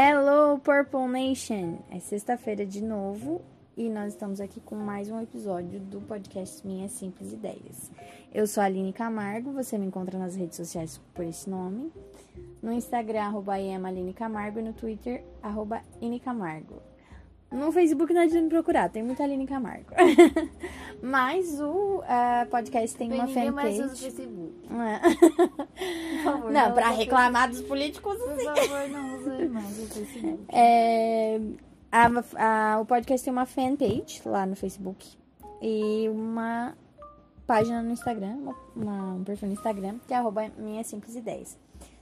Hello, Purple Nation! É sexta-feira de novo e nós estamos aqui com mais um episódio do podcast Minhas Simples Ideias. Eu sou a Aline Camargo, você me encontra nas redes sociais por esse nome. No Instagram, arroba Camargo e no Twitter, arroba Camargo. No Facebook não adianta procurar, tem muita Aline Camargo. Mas o uh, podcast tem Bem, uma fanpage. mais usa o Facebook. É. Favor, Não, pra usa o reclamar dos políticos. Por favor, não use mais o Facebook. É, a- a- o podcast tem uma fanpage lá no Facebook e uma página no Instagram, uma- uma- um perfil no Instagram, que é arroba Minhas Simples Ideias.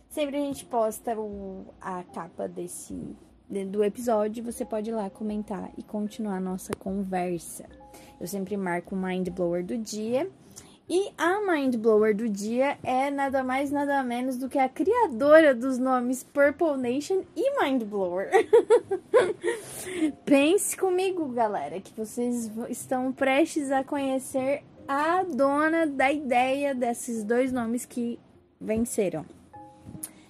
Sempre a gente posta o- a capa desse de- do episódio, você pode ir lá comentar e continuar a nossa conversa. Eu sempre marco o Mind Blower do dia. E a Mind Blower do dia é nada mais, nada menos do que a criadora dos nomes Purple Nation e Mind Blower. Pense comigo, galera, que vocês estão prestes a conhecer a dona da ideia desses dois nomes que venceram.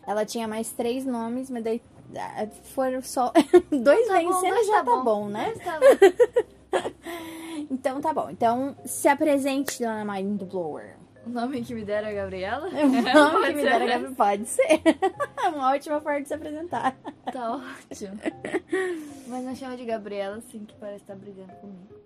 Ela tinha mais três nomes, mas daí foram só dois Tá bom, vencendo já tá bom, né? Dois tá bom. Então tá bom. Então se apresente, dona Mind Blower. O nome que me deram é Gabriela? O nome Pode que me deram né? Gabi, pode ser. Uma ótima forma de se apresentar. Tá ótimo. Mas não chama de Gabriela, assim, que parece estar brigando comigo.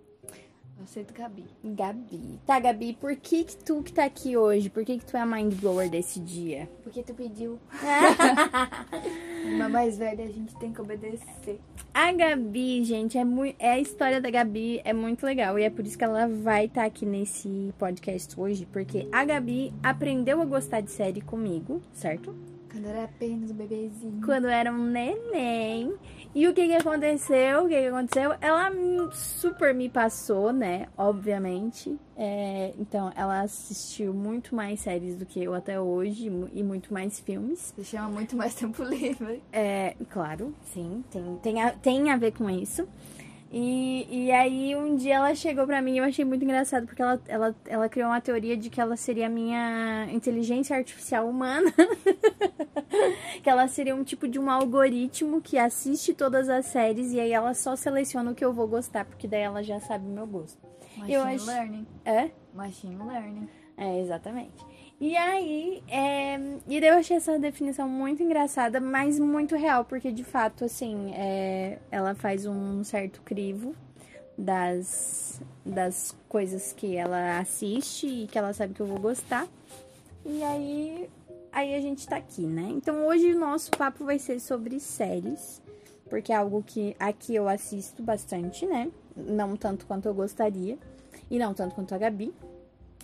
Eu aceito Gabi. Gabi. Tá, Gabi, por que, que tu que tá aqui hoje? Por que, que tu é a mind blower desse dia? Porque tu pediu. Uma mais velha, a gente tem que obedecer. A Gabi, gente, é, mui- é a história da Gabi é muito legal. E é por isso que ela vai estar aqui nesse podcast hoje. Porque a Gabi aprendeu a gostar de série comigo, certo? Quando era apenas um bebezinho. Quando era um neném. E o que que aconteceu? O que que aconteceu? Ela super me passou, né? Obviamente. É, então, ela assistiu muito mais séries do que eu até hoje e muito mais filmes. Você chama muito mais tempo livre. É, claro, sim, tem, tem, a, tem a ver com isso. E, e aí um dia ela chegou pra mim e eu achei muito engraçado, porque ela, ela, ela criou uma teoria de que ela seria a minha inteligência artificial humana. que ela seria um tipo de um algoritmo que assiste todas as séries e aí ela só seleciona o que eu vou gostar, porque daí ela já sabe o meu gosto. Machine Eu acho- Learning. É? Machine Learning. É, exatamente. E aí, é, e daí eu achei essa definição muito engraçada, mas muito real, porque de fato, assim, é, ela faz um certo crivo das, das coisas que ela assiste e que ela sabe que eu vou gostar. E aí, aí a gente tá aqui, né? Então hoje o nosso papo vai ser sobre séries, porque é algo que aqui eu assisto bastante, né? Não tanto quanto eu gostaria, e não tanto quanto a Gabi.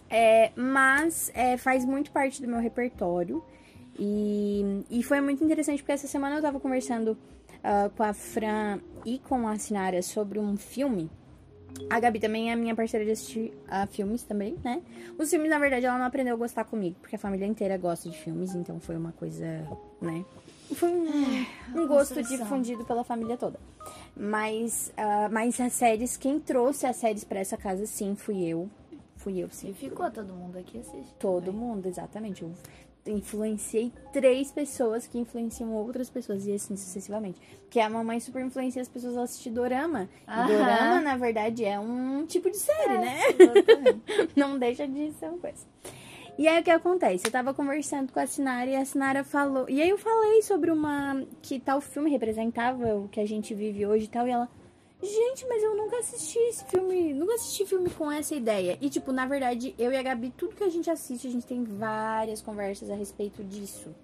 É, mas é, faz muito parte do meu repertório. E, e foi muito interessante porque essa semana eu tava conversando ah, com a Fran e com a Sinara sobre um filme. A Gabi também é minha parceira de assistir a filmes também, né? Os filmes, na verdade, ela não aprendeu a gostar comigo, porque a família inteira gosta de filmes, então foi uma coisa, né? Foi um, um gosto difundido pela família toda. Mas, ah, mas as séries, quem trouxe as séries pra essa casa, sim, fui eu. Fui eu, sim. E ficou todo mundo aqui assistindo. Todo mundo, exatamente. Eu influenciei três pessoas que influenciam outras pessoas e assim sucessivamente. Porque a mamãe super influencia as pessoas a assistir dorama. E Aham. dorama, na verdade, é um tipo de série, né? Exatamente. Não deixa de ser uma coisa. E aí o que acontece? Eu tava conversando com a Sinara e a Sinara falou. E aí eu falei sobre uma. que tal filme representava o que a gente vive hoje e tal. E ela. Gente, mas eu nunca assisti esse filme. Nunca assisti filme com essa ideia. E, tipo, na verdade, eu e a Gabi, tudo que a gente assiste, a gente tem várias conversas a respeito disso.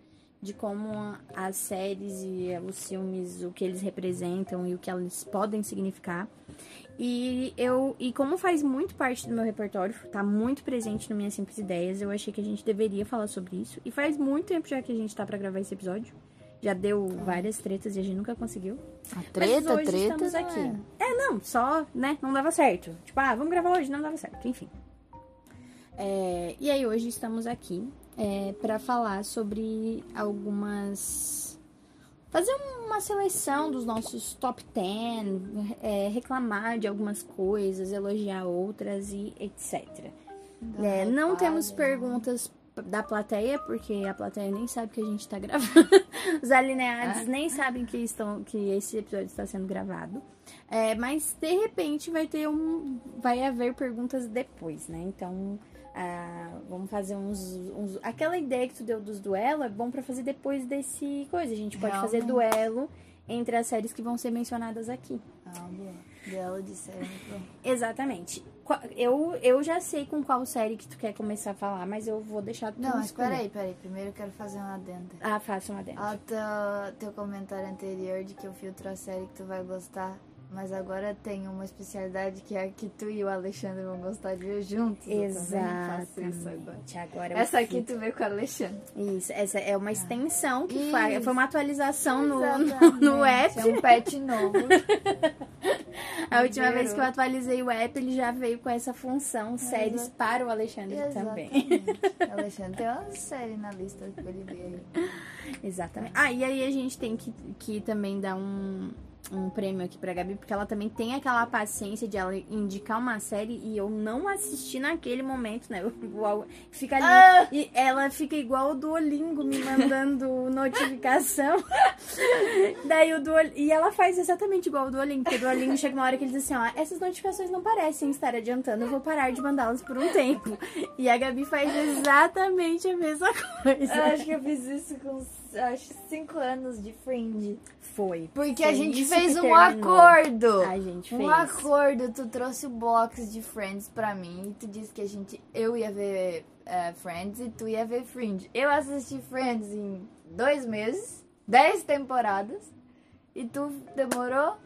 De como as séries e os filmes, o que eles representam e o que eles podem significar. E eu e como faz muito parte do meu repertório, tá muito presente nas minhas simples ideias, eu achei que a gente deveria falar sobre isso. E faz muito tempo já que a gente tá pra gravar esse episódio. Já deu várias tretas e a gente nunca conseguiu. A Mas treta, hoje treta. estamos não aqui. é. É, não, só, né, não dava certo. Tipo, ah, vamos gravar hoje, não dava certo, enfim. É, e aí hoje estamos aqui é, para falar sobre algumas. Fazer uma seleção dos nossos top 10, é, reclamar de algumas coisas, elogiar outras e etc. É, não uma temos palha. perguntas da plateia, porque a plateia nem sabe que a gente tá gravando. Os alineados nem sabem que, estão, que esse episódio está sendo gravado. É, mas de repente vai ter um. Vai haver perguntas depois, né? Então. ah, vamos fazer uns, uns- Aquela ideia que tu deu dos duelos é bom pra fazer depois desse coisa. A gente pode fazer Realmente. duelo entre as séries que vão ser mencionadas aqui. Ah, boa. Duelo de série. Exatamente. Eu, eu já sei com qual série que tu quer começar a falar, mas eu vou deixar tu Não, mas escolher. peraí, peraí. Primeiro eu quero fazer um adendo. Ah, faça uma dentro. Ao teu, teu comentário anterior de que eu filtro a série que tu vai gostar. Mas agora tem uma especialidade que é a que tu e o Alexandre vão gostar de ver juntos. Isso agora. Exatamente. Agora Essa aqui fico- tu vê com o Alexandre. Isso, essa é uma extensão que Isso. foi, foi uma atualização no, no, Exatamente. no app. É um pet novo. A última vez que eu atualizei o app, ele já veio com essa função, séries para o Alexandre também. Exatamente. Alexandre tem uma série na lista pra ele ver aí. Exatamente. Ah, e aí a gente tem que, que também dar um, um prêmio aqui pra Gabi, porque ela também tem aquela paciência de ela indicar uma série e eu não assistir naquele momento, né? Eu- eu- Fica ali. Ah! E ela fica igual o Duolingo me mandando notificação. Daí o Duolingo. E ela faz exatamente igual o Duolingo, porque o Duolingo chega uma hora que ele diz assim: ó, essas notificações não parecem estar adiantando, eu vou parar de mandá-las por um tempo. E a Gabi faz exatamente a mesma coisa. Eu acho que eu fiz isso com acho, cinco anos de Fringe. Foi. Porque Foi a gente fez um terminou. acordo. A gente Um fez. acordo, tu trouxe o box de Friends pra mim e tu disse que a gente, eu ia ver eh, Friends e tu ia ver Fringe. Eu assisti Friends em dois meses, dez temporadas e tu demorou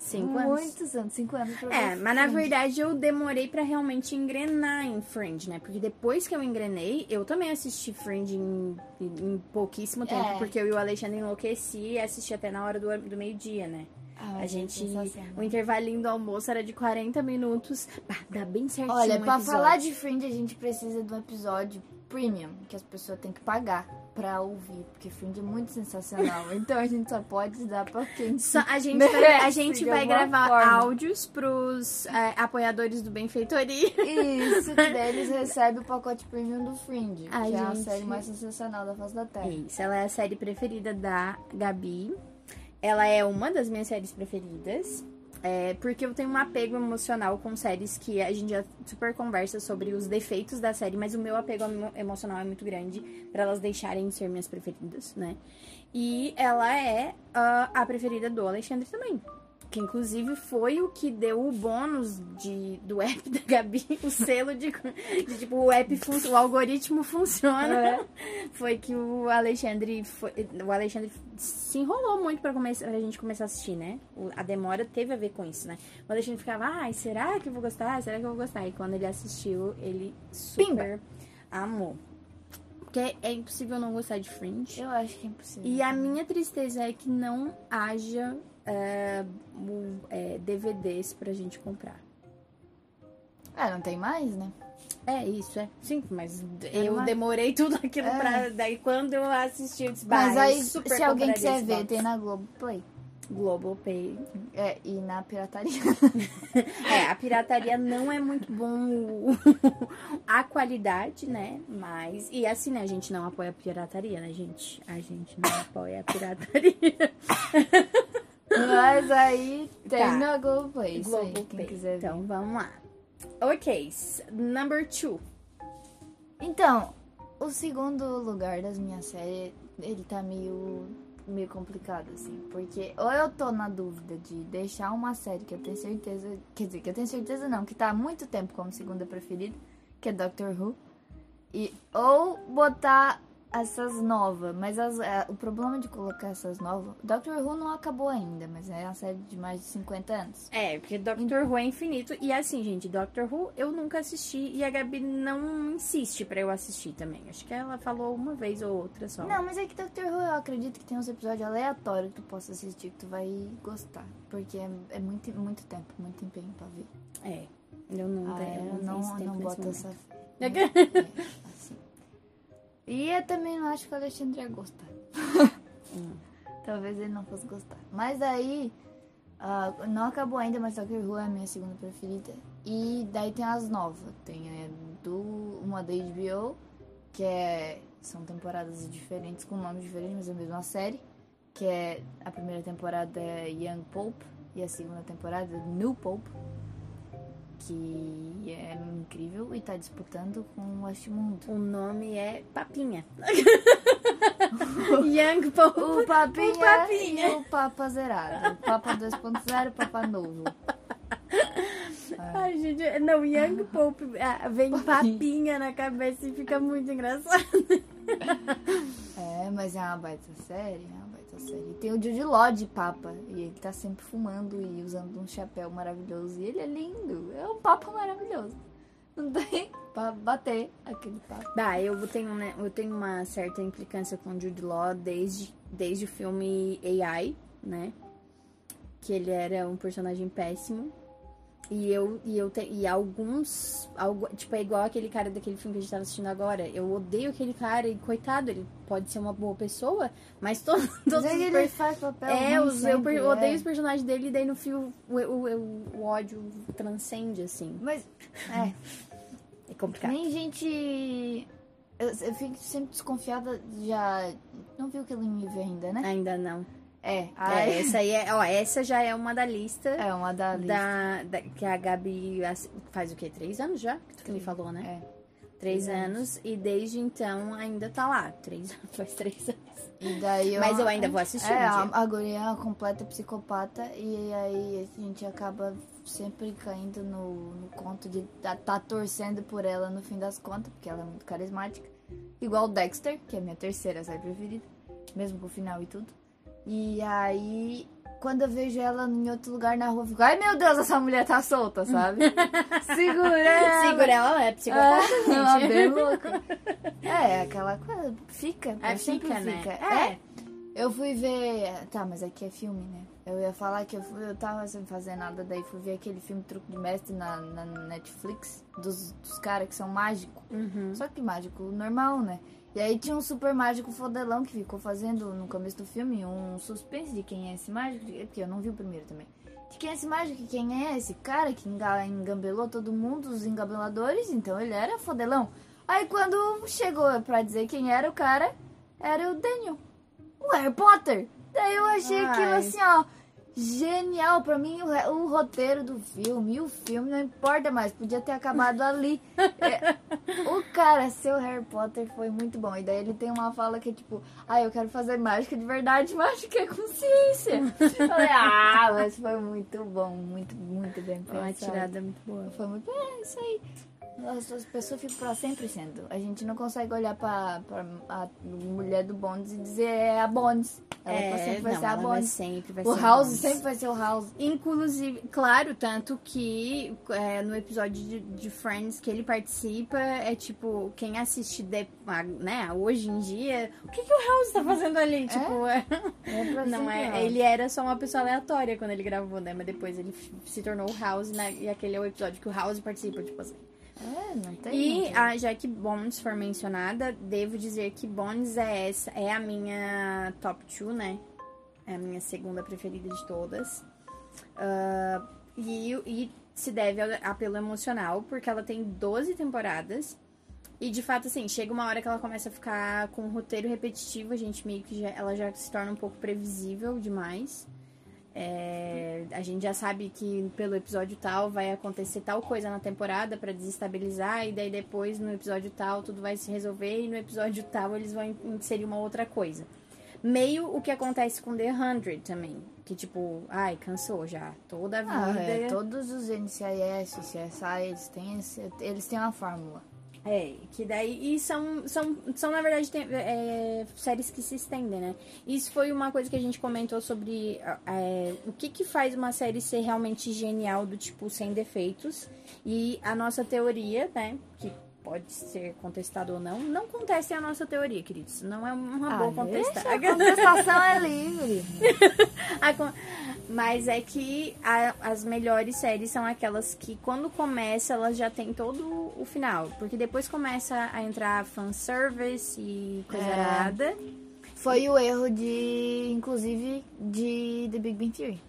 Cinco anos. muitos anos, cinco anos pra É, mas na verdade eu demorei pra realmente engrenar em Fringe, né? Porque depois que eu engrenei, eu também assisti Fringe em, em pouquíssimo tempo, É. porque eu e o Alexandre enlouqueci e assisti até na hora do, do meio-dia, né? Ah, A gente. sensacional. O intervalinho do almoço era de 40 minutos. Bah, dá bem certinho. Olha, um pra episódio. falar de Fringe a gente precisa de um episódio premium, que as pessoas têm que pagar pra ouvir, porque Fringe é muito sensacional. então a gente só pode dar pra quem Só- a gente vai, a merece, gente vai gravar forma. áudios pros é, apoiadores do Benfeitoria. Isso, que daí eles recebem o pacote premium do Fringe, A que é a gente- série mais sensacional da face da Terra. Isso, ela é a série preferida da Gabi. Ela é uma das minhas séries preferidas. É, porque eu tenho um apego emocional com séries que a gente já super conversa sobre os defeitos da série, mas o meu apego emo- emocional é muito grande pra elas deixarem de ser minhas preferidas, né? E ela é ah, a preferida do Alexandre também. Que inclusive foi o que deu o bônus de, do app da Gabi, o selo de, de, tipo, o app, fun- o algoritmo funciona. É. Foi que o Alexandre foi- o Alexandre se enrolou muito pra, começar, pra gente começar a assistir, né? O- a demora teve a ver com isso, né? O Alexandre ficava, ai, será que eu vou gostar? Será que eu vou gostar? E quando ele assistiu, ele super amou. Porque é impossível não gostar de Fringe. Eu acho que é impossível. E a minha tristeza é que não haja é, o- é, DVDs pra gente comprar. Ah, não tem mais, né? É isso, é. Sim, mas É eu uma- demorei tudo aquilo É. pra. Daí quando eu assisti, eu disse, Mas aí, se alguém quiser ver, tem na Globoplay. Global Pay. É, e na pirataria. É, a pirataria não é muito bom a qualidade, né? Mas. E assim, né? A gente não apoia a pirataria, né, gente? A gente não apoia a pirataria. Mas aí tem Tá. na Globoplay. Aí, Global quem quiser ver. Então vamos lá. Ok, number two. Então, o segundo lugar das minhas séries, ele tá meio, meio complicado, assim. Porque ou eu tô na dúvida de deixar uma série que eu tenho certeza. Quer dizer, que eu tenho certeza não, que tá há muito tempo como segunda preferida, que é Doctor Who. E, ou botar essas novas. Mas as- é, o problema de colocar essas novas. Doctor Who não acabou ainda, mas é uma série de mais de 50 anos. É, porque Doctor Who é infinito. E assim, gente, Doctor Who eu nunca assisti e a Gabi não insiste pra eu assistir também. Acho que ela falou uma vez ou outra só. Não, mas é que Doctor Who eu acredito que tem uns episódios aleatórios que tu possa assistir que tu vai gostar. Porque é, é muito, muito tempo, muito empenho pra ver. É. Eu não, Ah, tenho- é, eu não, não, não boto momento. essa. É, assim. E eu também não acho que o Alexandre ia gostar. Hum. Talvez ele não fosse gostar. Mas aí, ah, não acabou ainda, mas Doctor Who é a minha segunda preferida. E daí tem as novas. Tem é, do, uma da HBO que é são temporadas diferentes com nomes diferentes, mas é a mesma série, que é a primeira temporada é Young Pope e a segunda temporada é New Pope, que é incrível e tá disputando com o Westmundo. O nome é Papinha. Young Pope. O Papinha, O Papinha. e o Papa Zerado. O Papa 2.0 e o Papa Novo. Ai, gente, não, Young Pope ah, vem papinha na cabeça e fica muito engraçado. É, mas é uma baita série, é uma baita série. E tem o Jude Law de Papa, e ele tá sempre fumando e usando um chapéu maravilhoso. E ele é lindo, é um Papa maravilhoso. Não tem pra bater aquele Papa. Bah, eu tenho, né, eu tenho uma certa implicância com o Jude Law desde, desde o filme AI, né? Que ele era um personagem péssimo. E eu, e eu te, e alguns. Algo, tipo, é igual aquele cara daquele filme que a gente tava assistindo agora. Eu odeio aquele cara e, coitado, ele pode ser uma boa pessoa, mas to, todos Mas ele per- faz papel É, os, eu sempre, eu odeio é. os personagens dele e daí no filme o, o, o, o ódio transcende, assim. Mas, é, É complicado. nem gente... Eu, eu fico sempre desconfiada, já... Não viu que ele me vê ainda, né? Ainda não. É, É, essa aí é, ó, essa já é uma da lista. é uma da lista. da, da- que a Gabi ass- faz o quê? Três anos já? Que tu me falou, né? É. Três três anos. E desde então ainda tá lá. Três faz três anos. E daí Mas eu ainda vou assistir É, um a, a guria é uma completa psicopata e aí a gente acaba sempre caindo no, no conto de tá, tá torcendo por ela no fim das contas, porque ela é muito carismática. Igual o Dexter, que é minha terceira série preferida, mesmo com o final e tudo. E aí, quando eu vejo ela em outro lugar na rua, eu fico, ai meu Deus, essa mulher tá solta, sabe? Segura ela! Segura ela, é psicopata, É, ela é bem louca. É, aquela coisa, fica, É, sempre fica, né? fica. É. Eu fui ver. Tá, mas aqui é filme, né? Eu ia falar que eu, fui, eu tava sem fazer nada, daí fui ver aquele filme Truque de Mestre na, na Netflix, dos, dos caras que são mágicos. Uhum. Só que mágico normal, né? E aí tinha um super mágico fodelão que ficou fazendo no começo do filme um suspense de quem é esse mágico, porque eu não vi o primeiro também. De quem é esse mágico, quem é esse cara que enga- engambelou todo mundo, os engabeladores, então ele era fodelão. Aí quando chegou pra dizer quem era o cara, era o Daniel, o Harry Potter. Daí eu achei Ai. aquilo assim, ó, genial. Pra mim, o, o roteiro do filme e o filme não importa mais, podia ter acabado ali. É, o cara, seu Harry Potter, foi muito bom. E daí ele tem uma fala que é tipo, ah, eu quero fazer mágica de verdade, mágica é consciência. Eu Falei, ah, mas foi muito bom, muito, muito bem Foi uma pensado. tirada muito boa. Foi muito, é, isso aí. As, as pessoas ficam pra sempre sendo. A gente não consegue olhar pra, pra a mulher do Bonds e dizer é a Bonds. Ela É, sempre vai não, ser a vai Bonds. sempre vai O ser House Bonds. sempre vai ser o House. Inclusive, claro, tanto que é, no episódio de, de Friends que ele participa, é tipo, quem assiste de- né, hoje em dia, o que, que o House tá fazendo ali? Tipo, é- É não é, ele era só uma pessoa aleatória quando ele gravou, né? Mas depois ele se tornou o House, né? E aquele é o episódio que o House participa, tipo assim. É, não tem. E a, já que Bones for mencionada, devo dizer que Bones é essa, é a minha top 2, né? É a minha segunda preferida de todas. Ah, e, e se deve ao apelo emocional, porque ela tem 12 temporadas. E de fato, assim, chega uma hora que ela começa a ficar com um roteiro repetitivo, a gente meio que já, ela já se torna um pouco previsível demais. É, a gente já sabe que pelo episódio tal vai acontecer tal coisa na temporada pra desestabilizar, e daí depois no episódio tal tudo vai se resolver, e no episódio tal eles vão inserir uma outra coisa. Meio o que acontece com The 100 também. Que tipo, ai, cansou já. Toda a Ah, vida. é, todos os NCIS, CSI, eles têm, eles têm uma fórmula. É, que daí. E são, são, são na verdade, tem- é, séries que se estendem, né? Isso foi uma coisa que a gente comentou sobre é, o que, que faz uma série ser realmente genial, do tipo, sem defeitos. E a nossa teoria, né? Que pode ser contestada ou não. Não contestem a nossa teoria, queridos. Não é uma boa Ah, deixa, contestar. a contestação é livre. Con- Mas é que a- as melhores séries são aquelas que, quando começa, elas já tem todo o final. Porque depois começa a entrar fanservice e coisa É. Foi o erro de, inclusive, de The Big Bang Theory.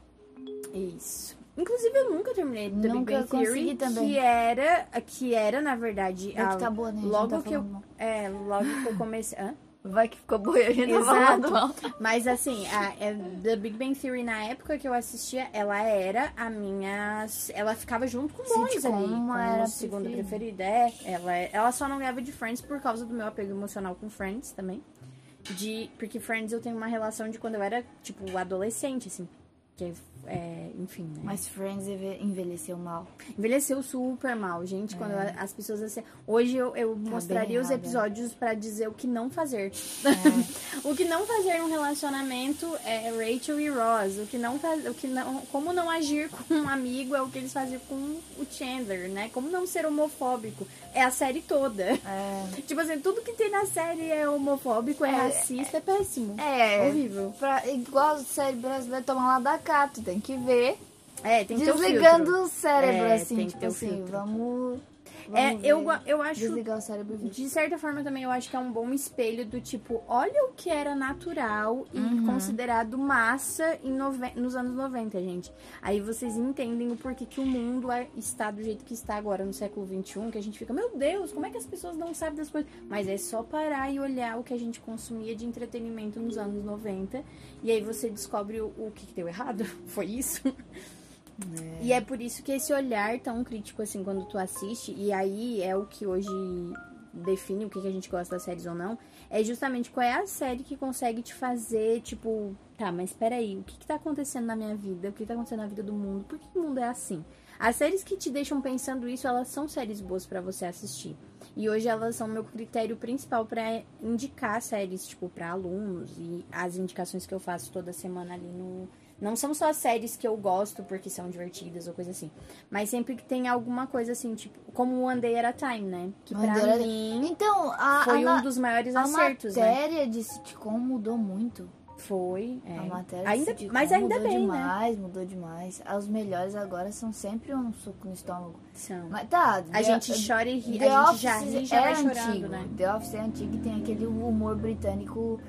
Isso. Inclusive, eu nunca terminei The Big Nunca Bang Theory, também. que era, que era, na verdade, a- que tá boa, né? A logo tá que eu, mal. é, logo que eu comecei, hã? Vai que ficou boa e a gente tá. Exato. Mas assim, a, é, The Big Bang Theory na época que eu assistia, ela era a minha. Ela ficava junto com o Sitcom ali. Como era segunda preferida. preferida. É, ela, ela só não ganhava de Friends por causa do meu apego emocional com Friends também. De, porque Friends eu tenho uma relação de quando eu era, tipo, adolescente, assim. Que, é, enfim, né? Mas Friends enve- envelheceu mal. Envelheceu super mal, gente. Quando as pessoas assim. Hoje eu, eu mostraria os É. Tá episódios pra dizer o que não fazer. É. o que não fazer num relacionamento é Rachel e Ross. O que não faz, o que não, como não agir com um amigo é o que eles faziam com o Chandler, né? Como não ser homofóbico é a série toda. É. Tipo assim, tudo que tem na série é homofóbico, é, É, racista, é péssimo. É. Horrível. Pra, igual série brasileira, toma lá da cá, tu tem que ver. É, tem que ter o Desligando o cérebro, É, assim, tipo assim, filtro. vamos. É, eu, eu acho Desligar o cérebro. De certa forma, também eu acho que é um bom espelho do tipo, olha o que era natural e Uhum. considerado massa em nove- nos anos 90, gente. Aí vocês entendem o porquê que o mundo é- está do jeito que está agora no século XXI, que a gente fica, meu Deus, como é que as pessoas não sabem das coisas? Mas é só parar e olhar o que a gente consumia de entretenimento nos anos 90. E aí você descobre o, o que, que deu errado. Foi isso? E é por isso que esse olhar tão crítico, assim, quando tu assiste, e aí é o que hoje define o que que a gente gosta das séries ou não, é justamente qual é a série que consegue te fazer, tipo, tá, mas peraí, o que que tá acontecendo na minha vida? O que tá acontecendo na vida do mundo? Por que que o mundo é assim? As séries que te deixam pensando isso, elas são séries boas pra você assistir. E hoje elas são meu critério principal pra indicar séries, tipo, pra alunos. E as indicações que eu faço toda semana ali no, não são só séries que eu gosto porque são divertidas ou coisa assim. Mas sempre que tem alguma coisa assim, tipo, como One Day at a Time, né? Que One pra a- mim Então, a, foi a, um dos maiores a acertos, né? matéria de sitcom mudou muito. Foi. é. A matéria ainda, de mas ainda mudou bem, né? demais, mudou demais. Os melhores agora são sempre um suco no estômago. São. Mas tá, A The- gente chora e ri, The a gente já ri já é vai chorando, antigo. né? The Office é antigo e tem aquele humor britânico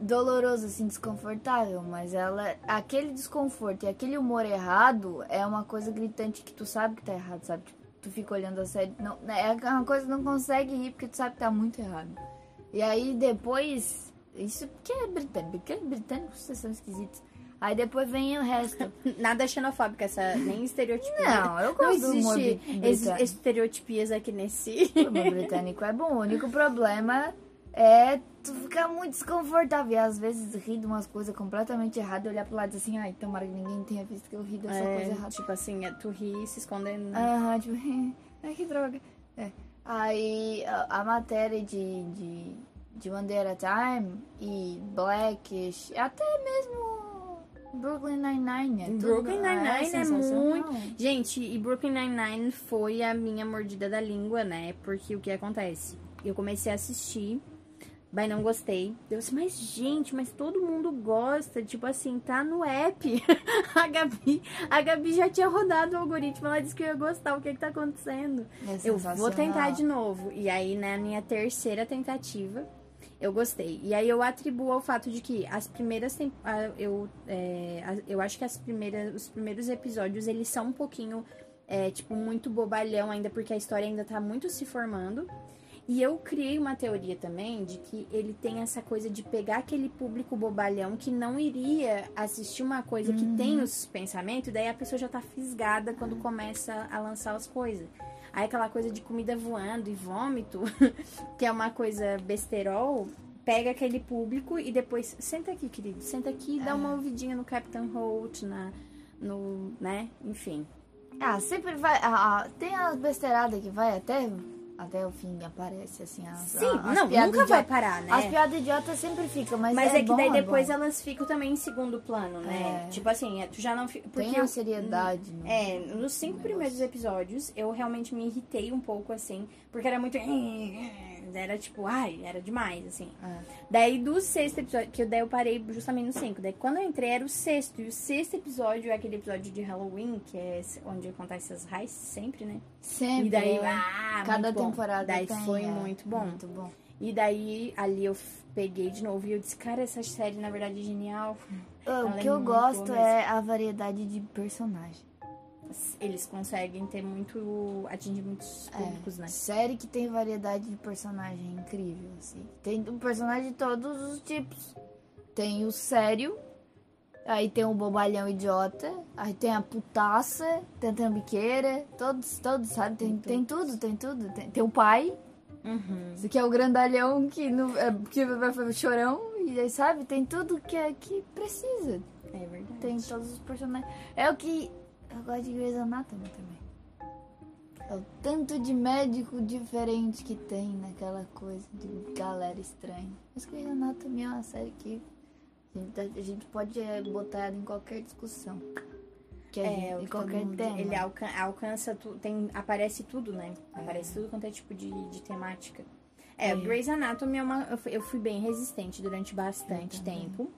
doloroso, assim, desconfortável. Mas ela, aquele desconforto e aquele humor errado é uma coisa gritante que tu sabe que tá errado, sabe? Tipo, tu fica olhando a série. Não, é uma coisa que não consegue rir porque tu sabe que tá muito errado. E aí depois. Isso porque é britânico, porque britânicos vocês são esquisitos. Aí depois vem o resto. Nada xenofóbica, essa nem estereotipia. Não, eu Não gosto do humor existe brit- es- britânico. estereotipias aqui nesse. O humor britânico é bom. O único problema é tu ficar muito desconfortável. E às vezes rir de umas coisas completamente erradas e olhar pro lado e dizer assim, ai, tomara que ninguém tenha visto que eu ri dessa coisa É, errada. tipo assim, é tu ri se escondendo. Aham, tipo, ai que droga. É. Aí a, a matéria de, de, de One Day at a Time e Blackish, até mesmo Brooklyn Nine-Nine. É tudo- Brooklyn Nine-Nine é sensacional. muito. Gente, e Brooklyn Nine-Nine foi a minha mordida da língua, né? Porque o que acontece? Eu comecei a assistir, mas não gostei. Eu disse, mas gente, mas todo mundo gosta. Tipo assim, tá no app. a, Gabi, a Gabi já tinha rodado o algoritmo, ela disse que eu ia gostar. O que que tá acontecendo? É Eu vou tentar de novo. E aí, na minha terceira tentativa, eu gostei. E aí eu atribuo ao fato de que as primeiras eu é, eu acho que as primeiras os primeiros episódios eles são um pouquinho é, tipo muito bobalhão ainda porque a história ainda tá muito se formando. E eu criei uma teoria também de que ele tem essa coisa de pegar aquele público bobalhão que não iria assistir uma coisa que tem os pensamentos, e daí a pessoa já tá fisgada quando começa a lançar as coisas. Aí aquela coisa de comida voando e vômito, que é uma coisa besterol, pega aquele público e depois, senta aqui, querido, senta aqui e dá uma ouvidinha no Captain Holt, na, no, né, enfim. Ah, sempre vai. ah, ah, tem as besteiradas que vai até, até o fim, aparece assim. As, Sim, as não, nunca vai idiota- parar, né? As piadas idiotas sempre ficam, mas, Mas é, que bom, daí é depois bom. elas ficam também em segundo plano, né? É. Tipo assim, é, tu já não fica. Tem a eu- seriedade. né? É, nos cinco negócio. primeiros episódios, eu realmente me irritei um pouco, assim, porque era muito. Era tipo, ai, era demais, assim. É. Daí do sexto episódio, que eu- daí eu parei justamente no cinco. Daí quando eu entrei era o sexto. E o sexto episódio é aquele episódio de Halloween, que é onde acontece as raids sempre, né? Sempre. E daí, é. ah, Cada temporada Daí tem, foi é, muito bom. Muito bom. E daí, ali eu peguei de novo e eu disse, cara, essa série na verdade é genial. O Ela que é eu gosto boa é a variedade de personagem. Eles conseguem ter muito. atingir muitos públicos, É, né? Série que tem variedade de personagem é incrível, assim. Tem um personagem de todos os tipos. Tem o sério, aí tem o bobalhão idiota, aí tem a putaça, tem a trambiqueira, todos, todos, sabe? Tem, tem tudo, tem tudo. Tem, tem o pai, Uhum. esse que é o grandalhão que, não, é, que vai fazer chorão, e aí, sabe? Tem tudo que, é, que precisa. É verdade. Tem todos os personagens. É o que. Eu gosto de Grey's Anatomy também. É o tanto de médico diferente que tem naquela coisa de galera estranha. Mas Grey's Anatomy é uma série que a gente, gente pode é, botar ela em qualquer discussão. Que É, gente, qualquer mundo- tema. ele alca- alcança tu, tem aparece tudo, né? Aparece tudo quanto é tipo de, de temática. É, É. Grey's Anatomy é uma, eu fui- eu fui bem resistente durante bastante tempo.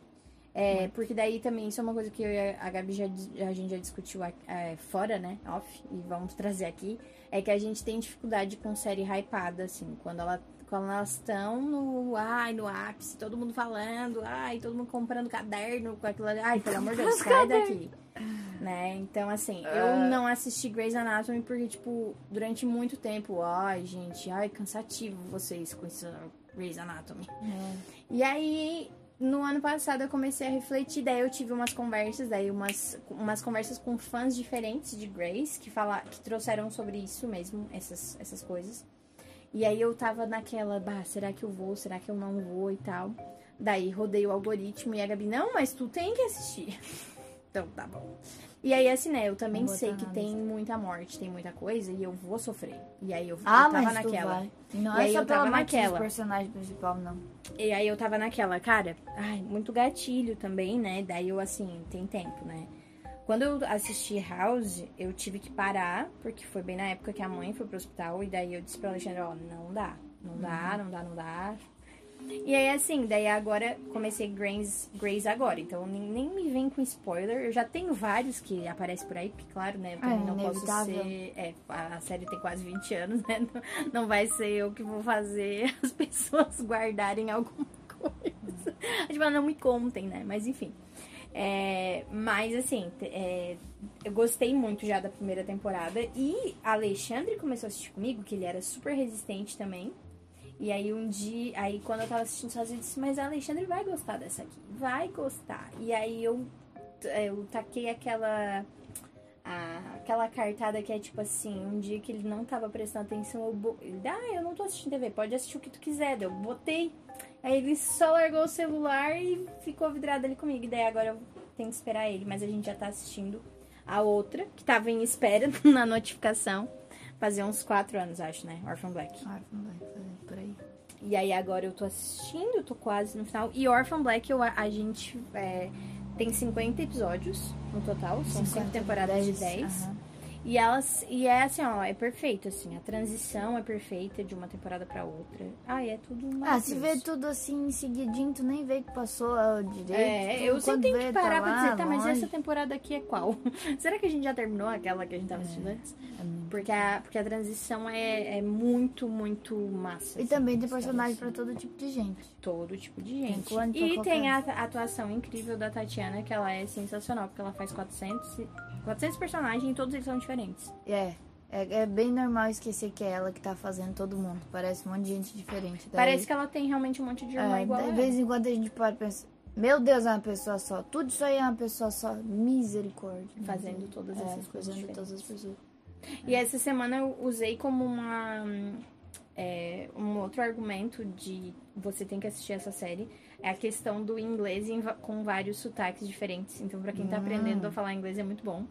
É, porque daí também isso é uma coisa que eu e a Gabi já, a gente já discutiu é, fora, né? Off, e vamos trazer aqui. É que a gente tem dificuldade com série hypada, assim, quando ela. Quando elas estão no, ai, no ápice, todo mundo falando, ai, todo mundo comprando caderno com aquilo ali. Ai, pelo amor de Deus, sai daqui. Né? Então, assim, eu Ah. não assisti Grey's Anatomy porque, tipo, durante muito tempo, ai, gente, ai, cansativo vocês com esse Grey's Anatomy. É. E aí, no ano passado, eu comecei a refletir, daí eu tive umas conversas, daí umas, umas conversas com fãs diferentes de Grace, que, fala, que trouxeram sobre isso mesmo, essas, essas coisas. E aí eu tava naquela, bah, será que eu vou, será que eu não vou e tal. Daí rodei o algoritmo e a Gabi, não, mas tu tem que assistir. então, tá bom. E aí, assim, né, eu também sei que tem muita morte, tem muita coisa, e eu vou sofrer. E aí eu, Ah, eu tava naquela. Não E é aí só eu tava naquela. personagem principal, não. E aí eu tava naquela, cara, ai, muito gatilho também, né? Daí eu, assim, tem tempo, né? Quando eu assisti House, eu tive que parar, porque foi bem na época que a mãe foi pro hospital, e daí eu disse pra Alexandre, ó, não dá, não dá, não dá, não dá. E aí, assim, daí agora comecei Grace, Grace agora, então nem, nem me vem com spoiler. Eu já tenho vários que aparecem por aí, porque, claro, né? Eu também É, não posso inevitável. ser. É, a série tem quase 20 anos, né? Não, não vai ser eu que vou fazer as pessoas guardarem alguma coisa. Tipo, não me contem, né? Mas enfim. É, mas assim, é, eu gostei muito já da primeira temporada. E Alexandre começou a assistir comigo, que ele era super resistente também. E aí um dia, aí quando eu tava assistindo sozinha, eu disse, mas a Alexandre vai gostar dessa aqui, vai gostar. E aí eu, eu taquei aquela. a- aquela cartada que é tipo assim, um dia que ele não tava prestando atenção, eu ele, ah, eu não tô assistindo TV, pode assistir o que tu quiser. Eu botei. Aí ele só largou o celular e ficou vidrado ali comigo. E daí agora eu tenho que esperar ele, mas a gente já tá assistindo a outra, que tava em espera na notificação. Fazia uns quatro anos, acho, né? Orphan Black. Vai fazer por aí. E aí agora eu tô assistindo, tô quase no final. E Orphan Black, eu, a, gente é, tem 50 episódios no total. São 5 50, temporadas de 10, 10. E elas. E é assim, ó, é perfeito, assim. A transição é perfeita de uma temporada pra outra. Ai, é tudo Ah, se vê tudo assim seguidinho, tu nem vê que passou direito. É, eu sempre tenho que parar tá pra dizer, tá, mas longe. essa temporada aqui é qual? Será que a gente já terminou aquela que a gente tava assistindo antes? É Porque a, porque a transição é, é muito, muito massa. E assim, também tem personagem histórias, pra todo tipo de gente. todo tipo de gente. clone pra E tem a atuação incrível da Tatiana, que ela é sensacional, porque ela faz 400, e- 400 personagens e todos eles são diferentes. É, é, é bem normal esquecer que é ela que tá fazendo todo mundo. Parece um monte de gente diferente. Daí, Parece que ela tem realmente um monte de irmã é, igual De vez em quando a gente pode pensar, meu Deus, é uma pessoa só. Tudo isso aí é uma pessoa só. Misericórdia. Fazendo todas É, essas coisas Fazendo todas as pessoas. E essa semana eu usei como uma, é, um outro argumento de você tem que assistir essa série. É a questão do inglês com vários sotaques diferentes. Então, pra quem tá aprendendo a falar inglês é muito bom.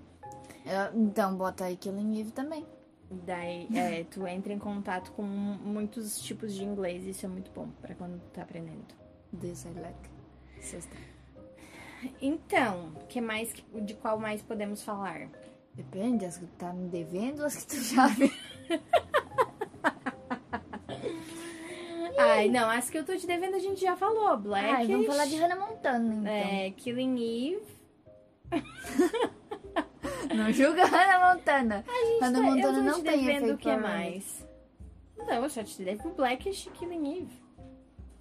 Então, bota aí Killing Eve também. Daí, é, tu entra em contato com muitos tipos de inglês. Isso é muito bom pra quando tu tá aprendendo. This I like. Sexta. Então, que mais, de qual mais podemos falar? Depende, as que tu tá me devendo ou as que tu já viu. Ai, não, as que eu tô te devendo a gente já falou. Black. Ai, vamos falar de Hannah Montana, então. É, Killing Eve. Não julga Hannah Montana. Hannah eu Montana não te tem devendo o que mais. Não, eu só te devo Blackish e Killing Eve.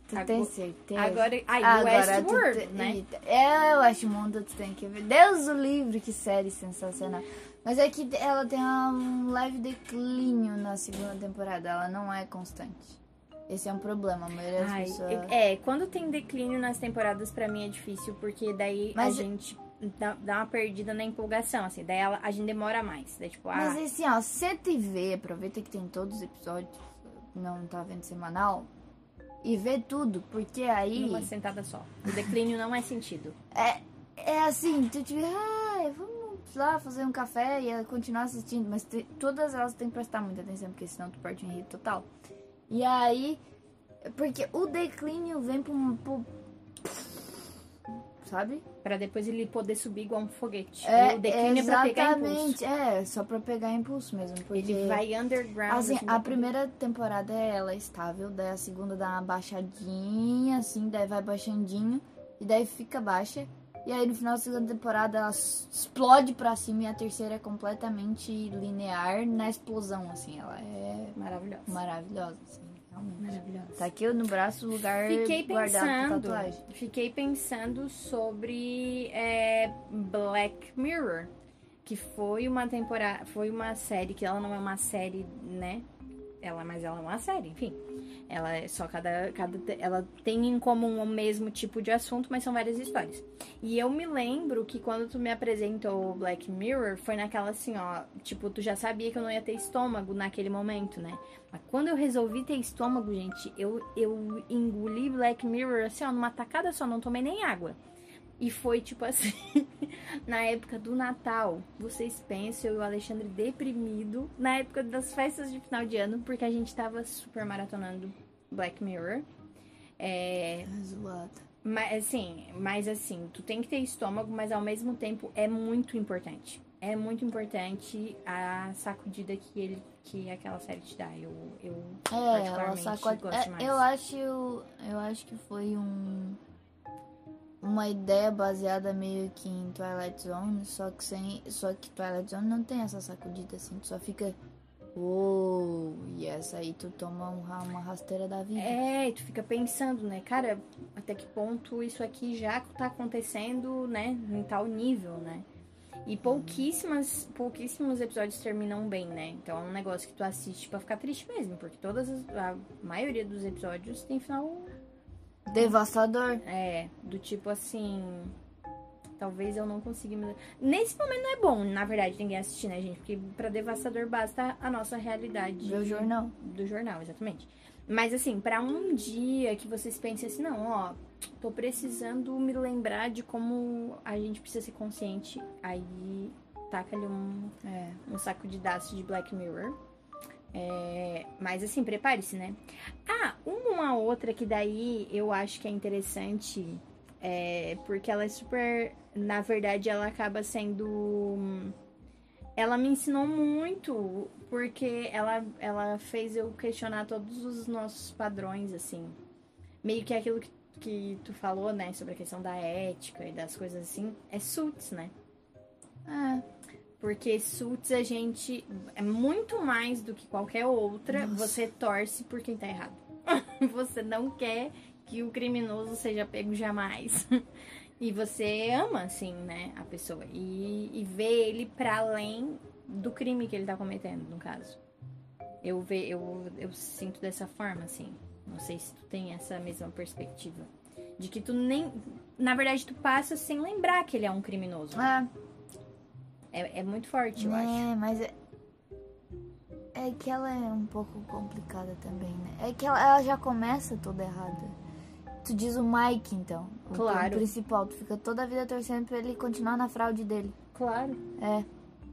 Tu Agora- tem certeza? Agora, ai, Agora Westworld, te- né? É, eu acho mundo tu tem que ver. Deus o livre, que série sensacional. Mas é que ela tem um leve declínio na segunda temporada. Ela não é constante. Esse é um problema. A maioria das Ai, pessoas. é, quando tem declínio nas temporadas, pra mim é difícil, porque daí Mas- a gente dá, dá uma perdida na empolgação, assim. Daí ela- a gente demora mais. Daí, tipo, Mas ah, assim, ó, senta e vê, aproveita que tem todos os episódios, não tá vendo semanal, e vê tudo, porque aí numa sentada só. O declínio não é sentido. é, é assim, tu tipo, ah, vamos lá fazer um café e continuar assistindo, mas te- todas elas tem que prestar muita atenção, porque senão tu perde o enredo total. E aí, porque o declínio vem pro, pro sabe? Pra depois ele poder subir igual um foguete. É, o declínio é pra pegar impulso. exatamente, é, só pra pegar impulso mesmo, porque... Ele vai underground. Assim, a primeira temporada é ela estável, daí a segunda dá uma baixadinha, assim, daí vai baixandinho, e daí fica baixa. E aí no final da segunda temporada ela explode pra cima e a terceira é completamente linear na explosão, assim. Ela é Maravilhosa. maravilhosa, assim, realmente. Maravilhosa. Tá aqui no braço o lugar Fiquei guardado pensando, tatuagem. fiquei pensando sobre é, Black Mirror, que foi uma temporada, foi uma série que ela não é uma série, né? Ela, mas ela é uma série, enfim. Ela é só cada, cada ela tem em comum o mesmo tipo de assunto, mas são várias histórias. E eu me lembro que quando tu me apresentou Black Mirror, foi naquela assim, ó, tipo, tu já sabia que eu não ia ter estômago naquele momento, né? Mas quando eu resolvi ter estômago, gente, eu, eu engoli Black Mirror assim, ó, numa tacada só, não tomei nem água. E foi tipo assim, na época do Natal, vocês pensam, eu e o Alexandre deprimido, na época das festas de final de ano, porque a gente tava super maratonando Black Mirror. É, zoada. mas assim, mas assim, tu tem que ter estômago, mas ao mesmo tempo é muito importante. É muito importante a sacudida que ele que aquela série te dá. Eu, eu É, particularmente sacode. gosto É, demais. eu acho, eu acho que foi um uma ideia baseada meio que em Twilight Zone, só que sem, só que Twilight Zone não tem essa sacudida assim, tu só fica uou, e essa aí tu toma um uma rasteira da vida. É, tu fica pensando, né, cara, até que ponto isso aqui já tá acontecendo, né, em tal nível, né? E pouquíssimas, pouquíssimos episódios terminam bem, né? Então é um negócio que tu assiste pra ficar triste mesmo, porque todas as, a maioria dos episódios tem final Devastador. É, do tipo assim. Talvez eu não consiga me. Nesse momento não é bom, na verdade, ninguém assistir, né, gente? Porque pra Devastador basta a nossa realidade. Ver o jornal. Do jornal, exatamente. Mas assim, pra um dia que vocês pensem assim, não, ó, tô precisando me lembrar de como a gente precisa ser consciente, aí taca ali um, É. um saco de daço de Black Mirror. É, mas assim, prepare-se, né? Ah, uma outra que daí eu acho que é interessante, é, porque ela é super. Na verdade, ela acaba sendo. Ela me ensinou muito, porque ela, ela fez eu questionar todos os nossos padrões, assim. Meio que aquilo que, que tu falou, né, sobre a questão da ética e das coisas assim, é Suits, né? É. Porque Suits a gente é muito mais do que qualquer outra. Nossa. Você torce por quem tá errado. você não quer que o criminoso seja pego jamais. e você ama, assim, né, a pessoa. E, e vê ele para além do crime que ele tá cometendo, no caso. Eu, ve, eu, eu sinto dessa forma, assim. Não sei se tu tem essa mesma perspectiva. De que tu nem. Na verdade, tu passa sem lembrar que ele é um criminoso. É. É, é muito forte, eu acho. É, mas é... é que ela é um pouco complicada também, né? É que ela, ela já começa toda errada. Tu diz o Mike, então. O Claro. principal. Tu fica toda a vida torcendo pra ele continuar na fraude dele. Claro. É.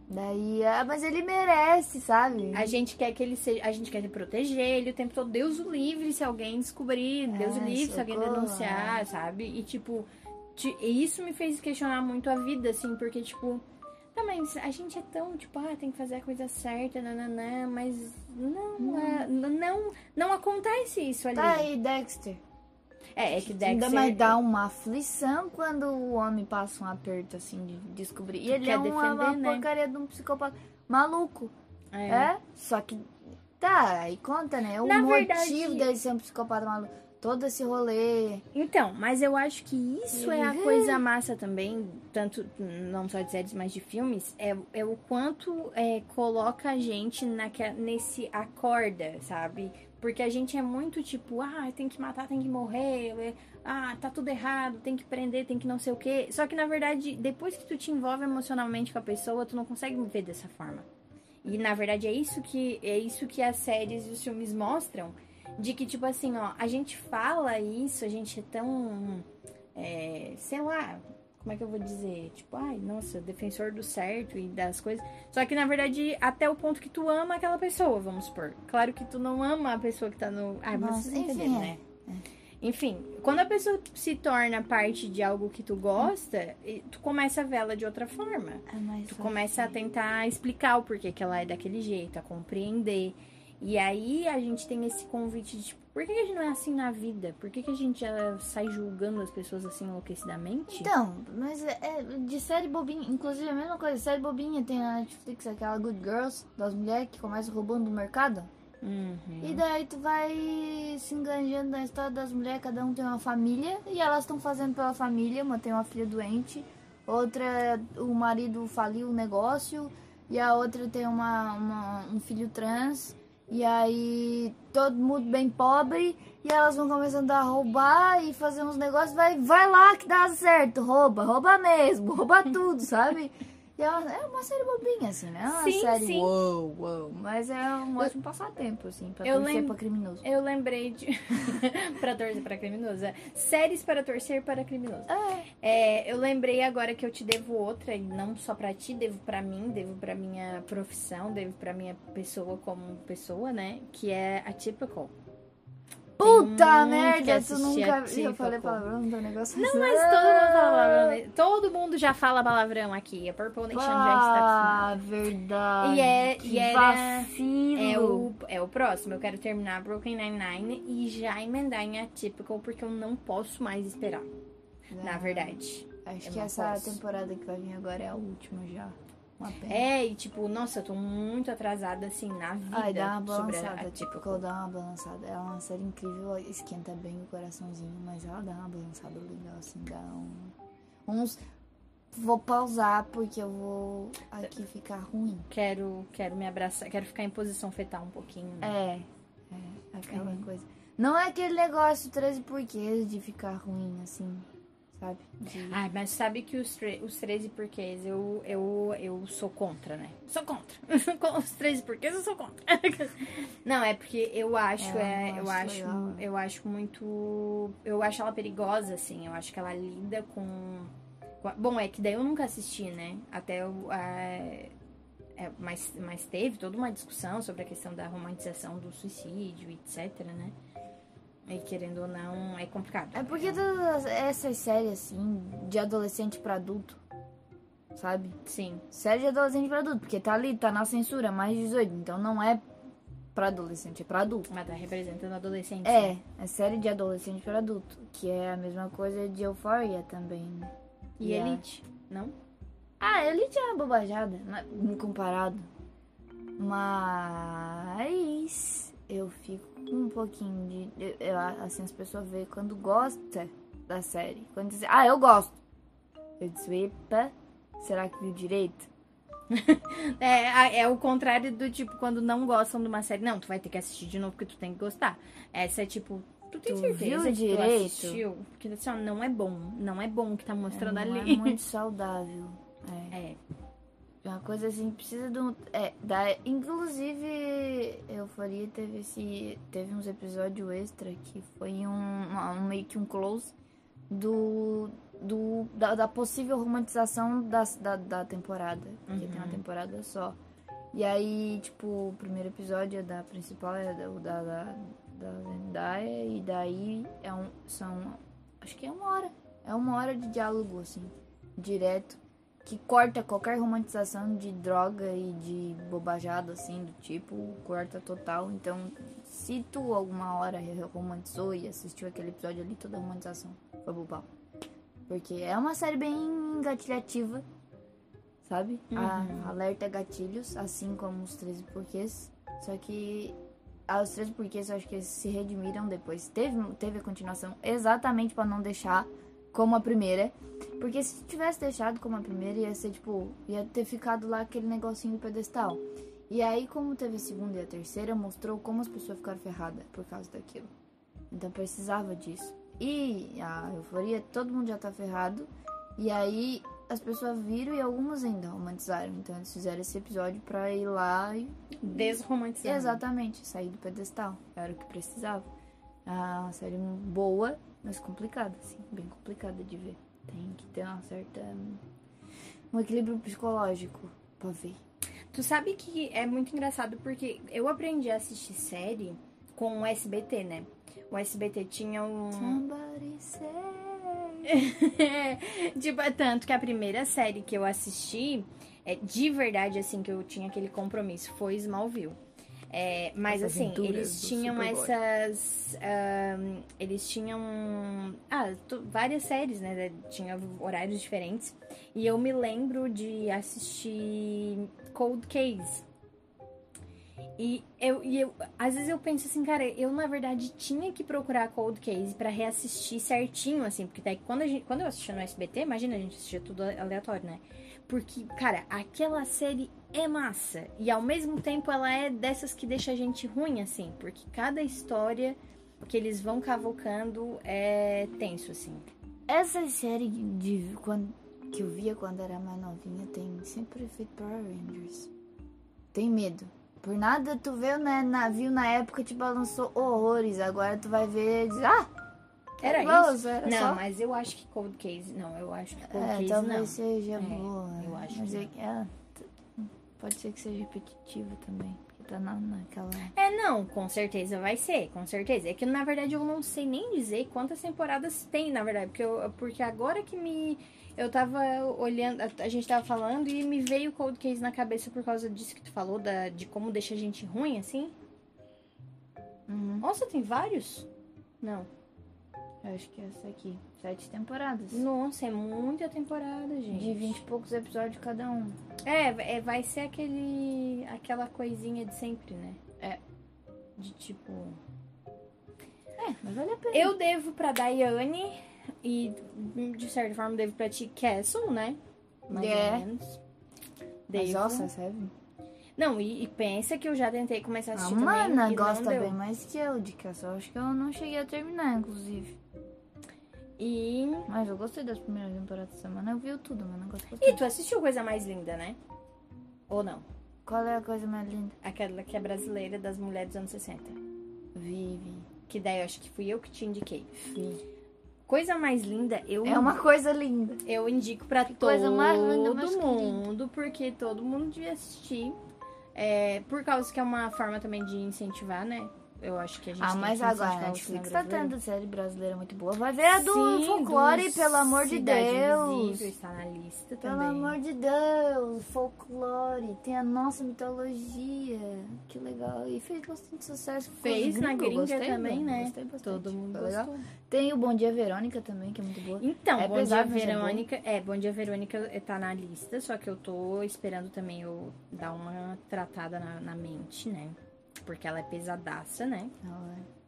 Daí, ah, mas ele merece, sabe? A gente quer que ele seja. A gente quer proteger ele o tempo todo. Deus o livre se alguém descobrir. Deus o É, livre se alguém socorro, denunciar, sabe? E tipo. ti- isso me fez questionar muito a vida, assim, porque, tipo. Tá, mas a gente é tão, tipo, ah, tem que fazer a coisa certa, nananã, mas não, é- não, não acontece isso ali. Tá aí, Dexter. É, é que Dexter... Ainda mais dá uma aflição quando o homem passa um aperto, assim, de descobrir. E ele quer é uma, defender, uma né? porcaria de um psicopata maluco. É. É, só que. Tá, aí conta, né? O Na motivo verdade- dele ser um psicopata maluco. Todo esse rolê. Então, mas eu acho que isso é a Uhum. coisa massa também, tanto não só de séries, mas de filmes, é, é o quanto é, coloca a gente naque, nesse acorda, sabe? Porque a gente é muito tipo, ah, tem que matar, tem que morrer, é, ah, tá tudo errado, tem que prender, tem que não sei o quê. Só que na verdade, depois que tu te envolve emocionalmente com a pessoa, tu não consegue ver dessa forma. E na verdade é isso que é isso que as séries e os filmes mostram, de que tipo assim, ó, a gente fala isso, a gente é tão é, sei lá, como é que eu vou dizer? Tipo, ai, nossa, defensor do certo e das coisas. Só que na verdade, até o ponto que tu ama aquela pessoa, vamos supor. Claro que tu não ama a pessoa que tá no. Ai, mas Nossa, vocês enfim, entenderam, é. né? Enfim, quando a pessoa se torna parte de algo que tu gosta, tu começa a vê-la de outra forma. É Tu começa a tentar explicar o porquê que ela é daquele jeito, a compreender. E aí a gente tem esse convite de tipo, por que a gente não é assim na vida? Por que, que a gente já sai julgando as pessoas assim enlouquecidamente? Então, mas é, é de série bobinha, inclusive a mesma coisa, série bobinha tem na Netflix aquela Good Girls, das mulheres que começam roubando o mercado. Uhum. E daí tu vai se enganjando na história das mulheres, cada um tem uma família e elas estão fazendo pela família, uma tem uma filha doente, outra o marido faliu o negócio e a outra tem uma, uma- um filho trans. E aí todo mundo bem pobre e elas vão começando a roubar e fazer uns negócios, vai, vai lá que dá certo, rouba, rouba mesmo, rouba tudo, sabe? E é uma, é uma série bobinha, assim, né? É uma Sim, série sim. uou, uou, mas é um ótimo passatempo, assim, pra Eu torcer lem- pra criminoso. Eu lembrei de. pra torcer para criminoso. é. Séries para torcer para criminoso. É, eu lembrei agora que eu te devo outra, e não só pra ti, devo pra mim, devo pra minha profissão, devo pra minha pessoa como pessoa, né? Que é a Typical. Puta merda, tu assistir nunca. Eu falei palavrão do negócio Não, mas todo mundo fala palavrão. né? Todo mundo já fala palavrão aqui. A Purple Nation já está acostumada. Ah, verdade. E é- que e era- vacilo. É o, é o próximo. Eu quero terminar Broken Nine-Nine e já emendar em Atypical, porque eu não posso mais esperar. Na Ah, verdade. Acho que não essa posso. temporada que vai vir agora é a última já. É, e tipo, nossa, eu tô muito atrasada assim na vida Ai, dá uma balançada. a Tipo, Atypical. dá uma balançada. É uma série incrível, esquenta bem o coraçãozinho, mas ela dá uma balançada legal, assim, dá um, uns. Vou pausar porque eu vou aqui ficar ruim. Quero, quero me abraçar, quero ficar em posição fetal um pouquinho. né? É, é, aquela Uhum. coisa. Não é aquele negócio 13 porquês de ficar ruim, assim, sabe? De- Ai, mas sabe que os, os 13 porquês eu, eu, eu sou contra, né? Sou contra. Os 13 porquês eu sou contra. Não, é porque eu acho, É, é, eu eu acho legal. eu acho muito. Eu acho ela perigosa, assim. Eu acho que ela lida com. com a- Bom, é que daí eu nunca assisti, né? Até o. a- é, mas, mas teve toda uma discussão sobre a questão da romantização do suicídio, etc, né? E querendo ou não, é complicado. É porque todas essas séries, assim, de adolescente pra adulto, sabe? Sim. Série de adolescente pra adulto, porque tá ali, tá na censura, mais 18, então não é pra adolescente, é pra adulto. Mas tá representando adolescente. É, é série de adolescente pra adulto, que é a mesma coisa de Euphoria também. né? E Yeah. Elite, não? Ah, Elite é uma bobajada, comparado. Mas eu fico um pouquinho de. eu- assim, as pessoas veem quando gosta da série. Quando dizem, ah, eu gosto. Eu disse, epa, será que viu direito? É, é o contrário do tipo, quando não gostam de uma série. Não, tu vai ter que assistir de novo porque tu tem que gostar. Essa é tipo, tu tem Tu certeza viu que direito? tu assistiu? Porque assim, ó, não é bom. Não é bom o que tá mostrando não ali. é muito saudável. Uma coisa assim, precisa de um. É, da, inclusive, Euforia teve esse. Teve uns episódios extra que foi um, um meio que um close do. do da, da possível romantização das, da, da temporada. Porque tem uma temporada só. E aí, tipo, o primeiro episódio é da principal, é da, o da, da, da Zendaya, e daí é um, são. Acho que é uma hora. É uma hora de diálogo, assim, direto que corta qualquer romantização de droga e de bobajada, assim, do tipo, corta total. Então, se tu alguma hora romantizou e assistiu aquele episódio ali, toda a romantização foi bobal. Porque é uma série bem engatilhativa, sabe? A- alerta gatilhos, assim como os 13 porquês. Só que Os três porquês eu acho que eles se redimiram depois. Teve, teve a continuação exatamente pra não deixar como a primeira. Porque se tivesse deixado como a primeira, ia ser tipo. ia ter ficado lá aquele negocinho do pedestal. E aí, como teve a segunda e a terceira, mostrou como as pessoas ficaram ferradas por causa daquilo. Então precisava disso. E a euforia, todo mundo já tá ferrado. E aí as pessoas viram e algumas ainda romantizaram. Então eles fizeram esse episódio pra ir lá e. Desromantizar. Exatamente, sair do pedestal. Era o que precisava. Ah, uma série boa, mas complicada, assim. Bem complicada de ver. Tem que ter uma certa. um equilíbrio psicológico pra ver. Tu sabe que é muito engraçado porque eu aprendi a assistir série com o SBT, né? O SBT tinha um. Somebody tipo, tanto que a primeira série que eu assisti, é, de verdade, assim, que eu tinha aquele compromisso, foi Smallville. É, mas As assim, eles tinham essas. eles tinham. Ah, tu- várias séries, né? Tinha horários diferentes. E eu me lembro de assistir Cold Case. E eu, e eu, às vezes eu penso assim, cara, eu na verdade tinha que procurar Cold Case pra reassistir certinho, assim, porque daí quando, a gente, quando eu assistia no SBT, imagina a gente assistia tudo aleatório, né? Porque, cara, aquela série é massa. E ao mesmo tempo ela é dessas que deixa a gente ruim, assim, porque cada história que eles vão cavocando é tenso, assim. Essa série de quando, que eu via quando era mais novinha tem sempre feito Power Rangers. Tem medo. Por nada tu viu, né, na, viu na época te balançou horrores. Agora tu vai ver e diz, ah, Era isso? Era não, só... mas eu acho que Cold Case. Não, eu acho que Cold É, Case talvez não. seja É, boa. eu acho mas que é, t- pode ser que seja repetitivo também. Porque tá na, naquela. É, não, com certeza vai ser, com certeza. É que na verdade eu não sei nem dizer quantas temporadas tem, na verdade, porque, eu, porque agora que me. Eu tava olhando, a, a gente tava falando e me veio Cold Case na cabeça por causa disso que tu falou, da, de como deixa a gente ruim, assim. Uhum. Nossa, tem vários? Não. Eu acho que é essa aqui. Sete temporadas. Nossa, é muita temporada, gente. De vinte e poucos episódios cada um. É, é, vai ser aquele. aquela coisinha de sempre, né? É. De tipo. É, mas vale a pena. Eu devo pra Daiane e, de certa forma, devo pra ti Castle, né? Mais É. ou menos. Mas, Devo. nossa, sério? Não, e, e pensa que eu já tentei começar a A assistir também. mana gosta bem mais que eu de Castle. Acho que eu não cheguei a terminar, inclusive. E. Mas eu gostei das primeiras temporadas da semana. Eu vi tudo, mas não gostei. E tu assistiu Coisa Mais Linda, né? Ou não? Qual é a coisa mais linda? Aquela que é brasileira das mulheres dos anos 60. Vi, vi. Que daí eu acho que fui eu que te indiquei. vi. Coisa mais linda, eu É uma coisa linda. Eu indico pra todo coisa mais linda, mais mundo, porque todo mundo devia assistir. É, por causa que é uma forma também de incentivar, né? Eu acho que a gente Ah, mas agora a Netflix tá tendo série brasileira muito boa. Vai ver a do Sim, folclore, do pelo amor de Deus. Está na lista Pelo também. amor de Deus, folclore, tem a nossa mitologia. Que legal. E fez bastante sucesso. Fez na gringa gostei, também, né? Gostei bastante. Todo mundo legal. gostou. Tem o Bom Dia Verônica também, que é muito boa. Então, É Bom Dia pesado, é. Verônica. É, Bom Dia Verônica tá na lista, só que eu tô esperando também eu dar uma tratada na, na mente, né? Porque ela é pesadaça, né?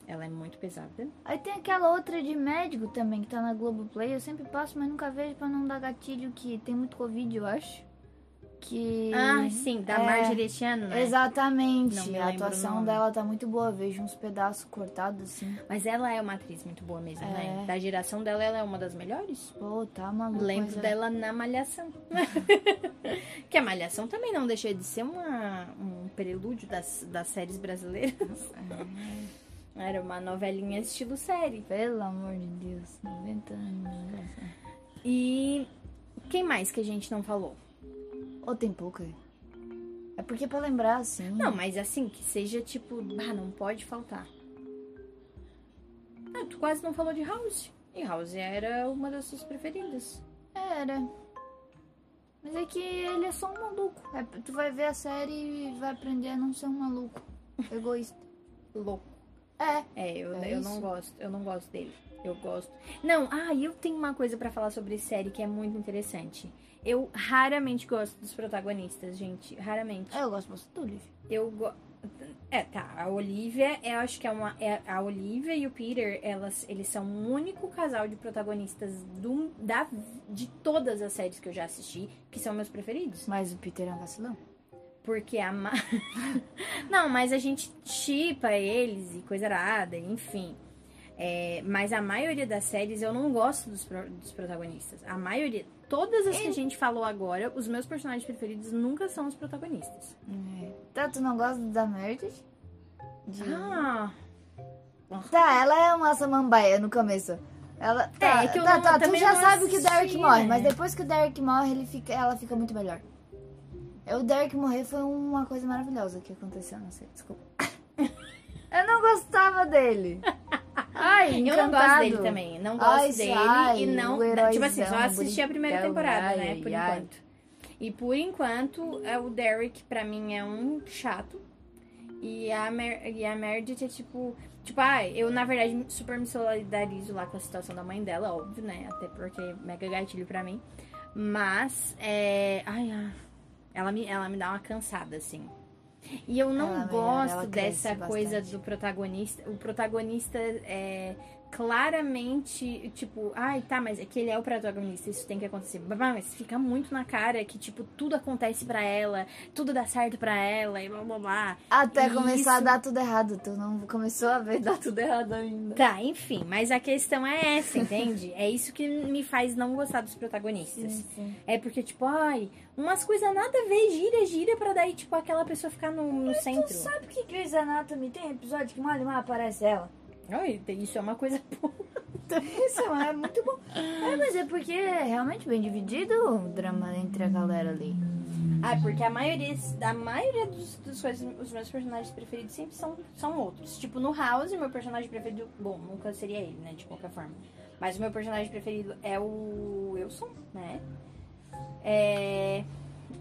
Ela é muito pesada. Aí tem aquela outra de médico também, que tá na Globoplay. Eu sempre passo, mas nunca vejo pra não dar gatilho, que tem muito Covid, eu acho. Que... Ah, sim, da é, Marjorie ano, né? Exatamente. A atuação dela tá muito boa. Vejo uns pedaços cortados assim. Mas ela é uma atriz muito boa mesmo, né? É. Da geração dela, ela é uma das melhores. Pô, tá maluco. Lembro mas é- dela na Malhação. que a Malhação também não deixa de ser uma, um prelúdio das, das séries brasileiras. Era uma novelinha estilo série. Pelo amor de Deus, 90 anos. E quem mais que a gente não falou? Ou tem pouca? É porque é pra lembrar, assim. Não, mas assim, que seja tipo, ah, não pode faltar. Ah, tu quase não falou de House. E House era uma das suas preferidas. Era. Mas é que ele é só um maluco. É, tu vai ver a série e vai aprender a não ser um maluco. Egoísta. Louco. É. É, eu, É eu isso? não gosto, eu não gosto dele. Eu gosto. Não, ah, e eu tenho uma coisa pra falar sobre série que é muito interessante. Eu raramente gosto dos protagonistas, gente. Raramente. É, Eu gosto bastante do Olivia. Eu go... É, tá. A Olivia, eu acho que é uma. É, a Olivia e o Peter, elas, eles são o único casal de protagonistas do, da, de todas as séries que eu já assisti, que são meus preferidos. Mas o Peter é um vacilão. Porque a. Ma... Não, mas a gente chipa eles e coisa arada, enfim. É, mas a maioria das séries eu não gosto dos, pro- dos protagonistas. A maioria. Todas as que a gente falou agora, os meus personagens preferidos nunca são os protagonistas. É. Tá, tu não gosta da Meredith? De- Ah! Tá, ela é uma samambaia no começo. Ela, tá, é que eu tá, não- tá, tu já sabe que o Derek morre, né? mas depois que o Derek morre, ele fica, ela fica muito melhor. O Derek morrer foi uma coisa maravilhosa que aconteceu, não sei, desculpa. eu não gostava dele. Ai, Eu não gosto dele também. Não gosto Ai, dele. sai, e não. tipo assim, só assisti a primeira temporada, ai, né? ai, Por ai. enquanto. E por enquanto, é o Derek, pra mim, é um chato. E a, Mer e a Meredith é tipo. Tipo, ah, eu na verdade super me solidarizo lá com a situação da mãe dela, óbvio, né? Até porque é mega gatilho pra mim. Mas, é. Ai, ai. Ela me, ela me dá uma cansada, assim. E eu não Ela melhora, gosto ela dessa coisa bastante. do protagonista. O protagonista é claramente, tipo, ai, tá, mas é que ele é o protagonista, isso tem que acontecer. Mas fica muito na cara que, tipo, tudo acontece pra ela, tudo dá certo pra ela e blá blá blá. Até E começar a isso- dar tudo errado. Tu não começou a ver dar tudo errado ainda. Tá, enfim, mas a questão é essa, entende? é isso que me faz não gostar dos protagonistas. É porque, tipo, ai, umas coisas nada a ver, gira, gira, pra daí, tipo, aquela pessoa ficar no, no centro. Sabe que Grey's Anatomy tem episódio que mal mal aparece ela? Ai, isso é uma coisa boa. Isso é muito bom. É, mas é porque é realmente bem dividido o drama entre a galera ali. Ah, porque a maioria, a maioria dos, dos coisas, os meus personagens preferidos sempre são, são outros. Tipo, no House, meu personagem preferido, bom, nunca seria ele, né, de qualquer forma. Mas o meu personagem preferido é o Wilson, né? É,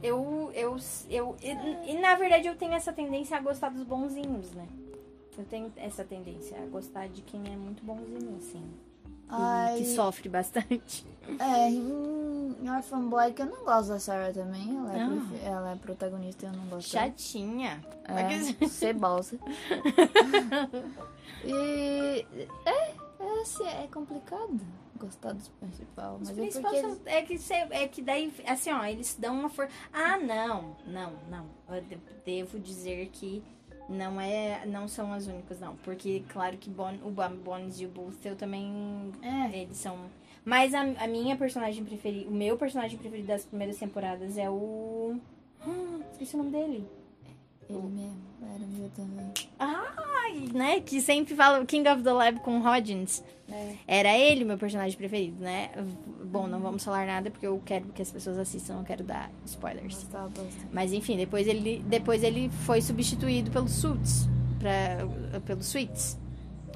eu, eu, eu, e, e, na verdade eu tenho essa tendência a gostar dos bonzinhos, né? Eu tenho essa tendência a gostar de quem é muito bonzinho, assim. Ai, que sofre bastante. é, em Orphan Black eu não gosto da Sarah também. Ela é, Ah. prefe- ela é protagonista e eu não gosto. Chatinha. É, cebosa. e é, é, assim, é complicado gostar dos principais. Os Mas é é que é que daí assim ó eles dão uma força ah não não não eu de- devo dizer que não é não são as únicas não. Porque claro que bon, o Bon- Bones e o Boothel também É. eles são. Mas a, a minha personagem preferida o meu personagem preferido das primeiras temporadas é o Ah, esqueci o nome dele ele mesmo era meu também. ai né que sempre fala King of the Lab com Hodgins É. Era ele meu personagem preferido, né? Bom, não vamos falar nada porque eu quero que as pessoas assistam, não quero dar spoilers. Bastante. Mas enfim, depois ele, depois ele foi substituído pelo Suits, pra, pelo Suits.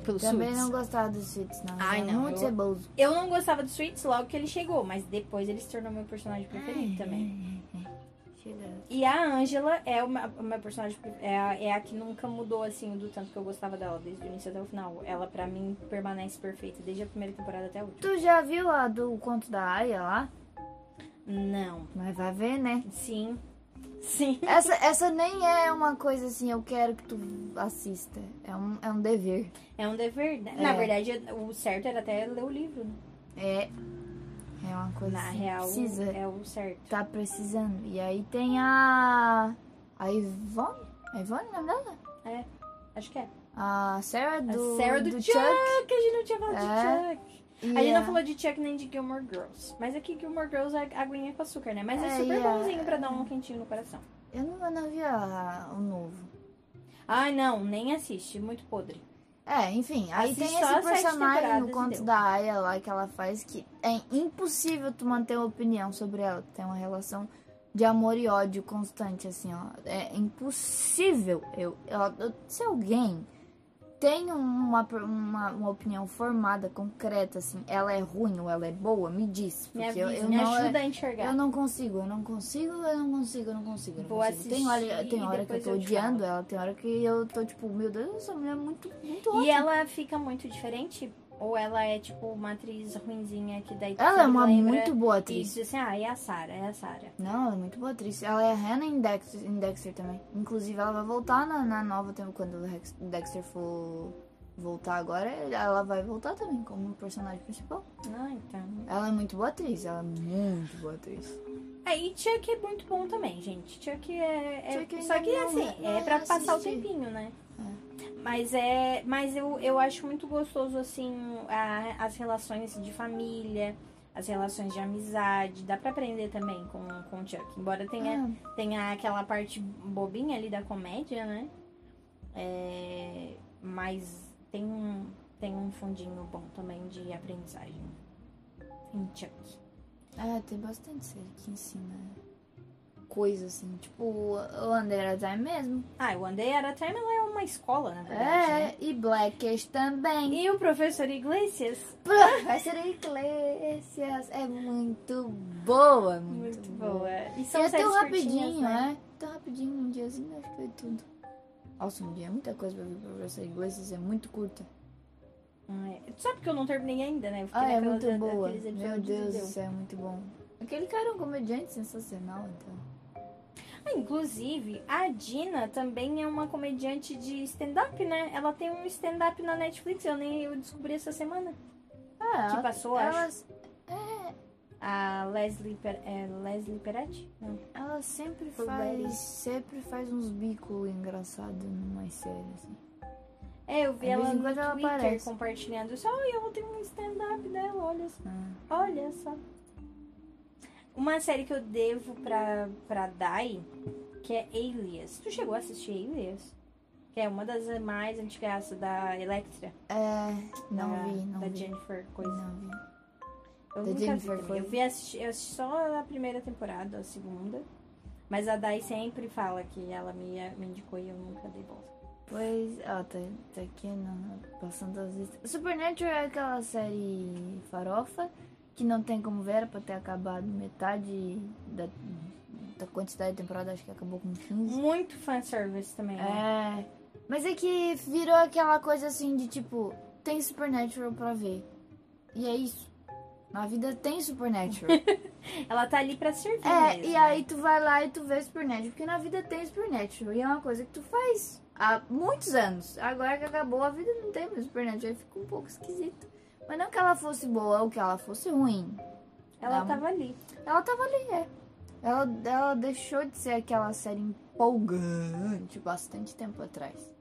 Pelo Também Suits. não gostava dos Sweets, não. Ai, não, Muito eu- ceboso. Eu não gostava do Suits logo que ele chegou, mas depois ele se tornou meu personagem preferido também. E a Angela é o meu, o meu personagem é a, é a que nunca mudou assim do tanto que eu gostava dela desde o início até o final. Ela pra mim permanece perfeita desde a primeira temporada até a última. Tu já viu a do conto da Aya lá? Não. Mas vai ver, né? Sim. Sim. Essa, essa nem é uma coisa assim, eu quero que tu assista. É um, é um dever. É um dever. né? É. Na verdade, o certo era até ler o livro. né? É. É uma coisa Na assim, real, precisa. é o certo. Tá precisando. E aí tem a. A Ivone? A Ivone, o nome dela? É, acho que é. A Sarah A do, Sarah do, do Chuck. Chuck. A gente não tinha falado É. de Chuck. E A gente não a- falou de Chuck nem de Gilmore Girls. Mas aqui Gilmore Girls é aguinha com açúcar, né? Mas é, É, super e a- bonzinho pra dar um quentinho no coração. Eu não, eu não vi a- o novo. Ai, não, nem assiste. Muito podre. É, enfim, aí Assiste tem esse personagem no conto da Aya lá que ela faz que é impossível tu manter uma opinião sobre ela. Tem uma relação de amor e ódio constante, assim, ó. É impossível. Eu, eu- eu- se alguém tem uma, uma, uma opinião formada, concreta, assim, ela é ruim ou ela é boa, me diz. Me Porque avisa, eu, eu me não, ajuda é- a enxergar. eu não consigo, eu não consigo, eu não consigo, eu não consigo. eu não Vou consigo. Tem hora, tem hora que eu tô eu odiando falo. ela, tem hora que eu tô tipo, meu Deus, essa mulher é muito, muito ótima. E ela fica muito diferente Ou ela é, tipo, uma atriz ruinzinha que daí Ela é uma muito boa E atriz. diz assim, ah, é a Sarah, é a Sarah. Não, ela é muito boa atriz. Ela é a Hannah em Dexter, em Dexter também. Inclusive, ela vai voltar na, na nova tempo quando o Dexter for voltar agora. Ela vai voltar também como personagem principal. Ah, então. Ela é muito boa atriz. Ela é muito boa atriz. É, e Chuck é muito bom também, gente. Chuck é. é- Chuck só que assim, não é pra passar o tempinho, né? Mas é. Mas eu, eu acho muito gostoso, assim, a- as relações de família, as relações de amizade. Dá pra aprender também com, com o Chuck. Embora tenha, Ah, tenha aquela parte bobinha ali da comédia, né? É, mas tem um, tem um fundinho bom também de aprendizagem em Chuck. é, tem bastante série que ensina coisa assim. Tipo, o Under Time mesmo. Ah, o One Day at a Time ela é uma escola, na verdade. né? É, e Blackish também. E o professor Iglesias? Professor Iglesias é muito boa, muito, Muito boa. boa. E E são é séries tão rapidinho, né? é? Tão rapidinho, um diazinho acho que foi tudo. Nossa, um dia é muita coisa pra ver Professor Iglesias, é muito curta. Ah, é. Tu sabe que eu não terminei ainda, né? Ah, é muito da- boa. Meu e Deus céu, é muito bom. Aquele cara é um comediante sensacional, então. Ah, inclusive, a Dina também é uma comediante de stand-up, né? Ela tem um stand-up na Netflix, eu nem eu descobri essa semana. Ah, Que ela- passou, acho. elas, A Leslie, Per- é, Leslie Peretti? Não. ela sempre Foi faz, sempre faz uns bicos engraçados numas séries, assim. É, eu vi ela no ela Twitter aparece. compartilhando isso. Olha, ela tem um stand-up dela, olha só. Ah. Olha só. Uma série que eu devo pra, pra Dai, que é Alias. Tu chegou a assistir Alias? Que é uma das mais antigas da Electra. É, não da, vi, não Da vi. Jennifer coisa. Não vi. Eu Da nunca Jennifer vi. Eu vi assisti, eu assisti só a primeira temporada, a segunda. Mas a Dai sempre fala que ela me, me indicou e eu nunca dei bola. Pois, ó, tá, tá aqui não, passando as listas. Supernatural é aquela série farofa que não tem como ver, era pra ter acabado metade da, da quantidade de temporada, acho que acabou com 15. Muito fanservice também, né? É. Mas é que virou aquela coisa assim de tipo, tem Supernatural pra ver. E é isso. Na vida tem Supernatural. Ela tá ali pra servir é, mesmo, e né? aí tu vai lá e tu vê Supernatural, porque na vida tem Supernatural. E é uma coisa que tu faz há muitos anos. Agora que acabou, a vida não tem mais Supernatural. Aí fica um pouco esquisito. Mas não que ela fosse boa ou que ela fosse ruim. Ela Não. tava ali. Ela tava ali, é. Ela, ela deixou de ser aquela série empolgante bastante tempo atrás.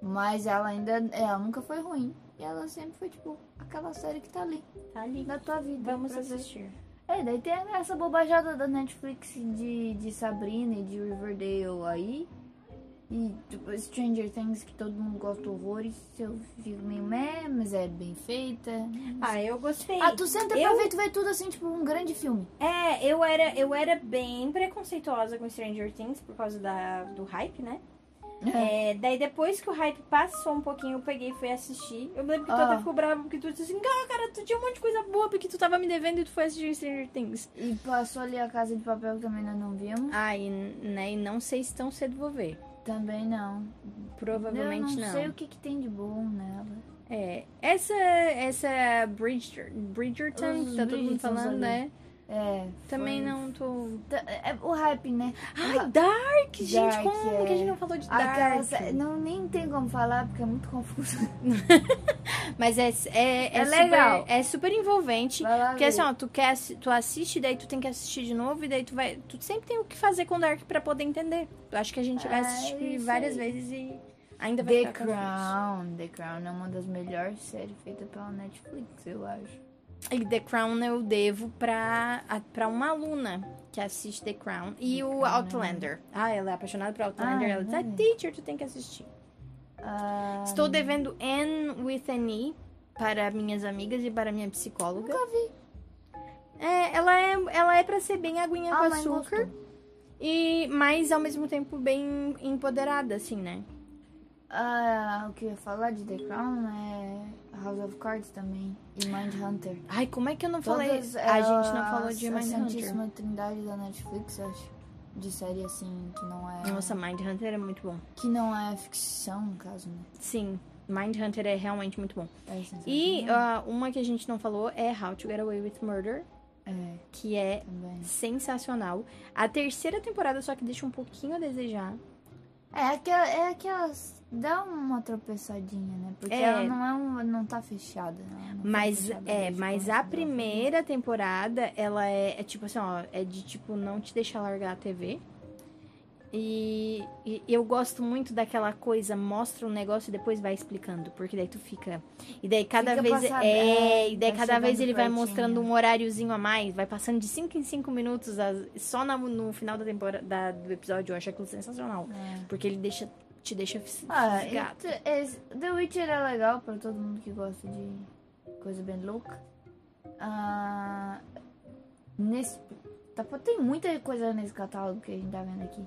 Mas ela ainda. Ela nunca foi ruim. E ela sempre foi, tipo, aquela série que tá ali, Tá ali. na tua vida. Vamos assistir. É, daí tem essa bobajada da Netflix de, de Sabrina e de Riverdale aí. E tipo, Stranger Things que todo mundo gosta horrores. Eu fico meio meh, mas é bem feita. Ah, eu gostei. Ah, tu senta eu- pra ver, tu vê tudo assim, tipo, um grande filme. É, eu era, eu era bem preconceituosa com Stranger Things por causa da, do hype, né? É, daí depois que o hype passou um pouquinho, eu peguei e fui assistir. Eu lembro que tu Ah. até ficou bravo porque tu disse assim, ah, cara, tu tinha um monte de coisa boa porque tu tava me devendo e tu foi assistir Stranger Things. E passou ali a Casa de Papel que também nós não vimos. Ah, e, né, e não sei se tão cedo vou ver. Também não. Provavelmente eu não. não. sei o que, que tem de bom nela. É, essa, essa Bridger, Bridgerton, Os que tá todo mundo falando, ali. né? É. Também foi- não tô... É o hype, né? Ai, Dark, gente, Dark, como é. que a gente não falou de Dark? sé- Não, nem tem como falar porque é muito confuso. Mas é, é, é, É super, legal. é super envolvente. Porque ver. assim, ó, tu, quer, tu assiste, daí tu tem que assistir de novo, e daí tu vai. Tu sempre tem o que fazer com Dark pra poder entender. Eu acho que a gente vai É assistir várias vezes e ainda vai The. Crown. The Crown é uma das melhores séries feitas pela Netflix, eu acho. E The Crown eu devo pra, a- pra uma aluna que assiste The Crown. E The o Crown, Outlander. Ah, ela é apaixonada por Outlander. Ah, ela diz, ah, né? teacher, tu tem que assistir. Ah, Estou devendo Anne with an E para minhas amigas e para minha psicóloga. Nunca vi. É, ela é, ela é pra ser bem aguinha Ah, com açúcar. E, mas ao mesmo tempo bem empoderada, assim, né? Ah, o que eu ia falar de The Crown é House of Cards também. E Mindhunter. Ai, como é que eu não falei? Todas, a gente não falou de a Mindhunter. Santíssima Trindade da Netflix, acho. De série assim, que não é. Nossa, Mindhunter é muito bom. Que não é ficção, no caso, né? Sim. Mindhunter é realmente muito bom. É. E ah, uma que a gente não falou é How to Get Away with Murder, É, que é também. sensacional. A terceira temporada só que deixa um pouquinho a desejar. É aquela, é aquelas. Dá uma tropeçadinha, né? Porque É. ela não é um, não tá fechada. né? Não foi Mas fechada é, mas a primeira temporada, ela é, é tipo assim, ó, é de tipo não te deixar largar a TV. E, e eu gosto muito daquela coisa, mostra um negócio e depois vai explicando, porque daí tu fica. E daí cada Fica vez passado- é, é, e daí cada vez ele vai mostrando um horáriozinho a mais, vai passando de 5 em 5 minutos só na- no final da temporada da- do episódio, eu acho aquilo sensacional, É. porque ele deixa te deixa Ah, fisgado. esse- esse- The Witcher é legal pra todo mundo que gosta de coisa bem louca. Ah, nesse, tá, tem muita coisa nesse catálogo que a gente tá vendo aqui.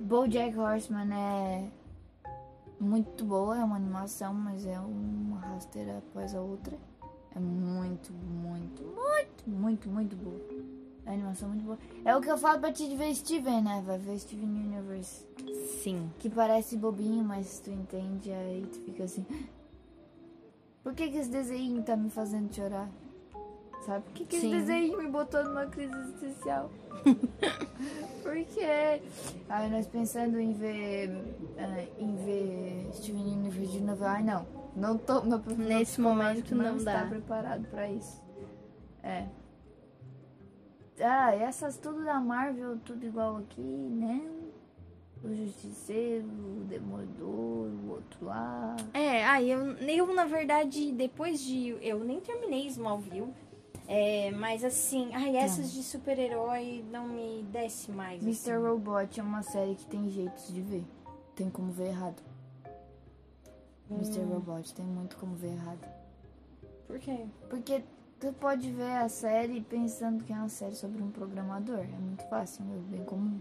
BoJack Horseman é muito boa, é uma animação, mas é uma rasteira após a outra. É muito, muito, muito, muito, muito boa. É uma animação muito boa. É o que eu falo pra ti de ver Steven, né? Vai ver Steven Universe. Sim. Que parece bobinho, mas tu entende, aí tu fica assim. Por que, que esse desenho tá me fazendo chorar? Sabe? Por que, que esse desenho me botou numa crise existencial? Por quê? Aí nós pensando em ver. ah, em ver Steven Universe de novo. Ai não. Não tô. Meu Nesse momento psicológico não está dá. preparado pra isso. É. Ah, essas tudo da Marvel, tudo igual aqui, né? O Justiceiro, o Demolidor, o outro lá. É, aí eu, eu, na verdade, depois de. Eu nem terminei Smallville. É, mas assim, ai, essas de super-herói não me desce mais. Mr. assim. Robot é uma série que tem jeitos de ver. Tem como ver errado. Mr. Robot tem muito como ver errado. Por quê? Porque tu pode ver a série pensando que é uma série sobre um programador. É muito fácil, é bem comum.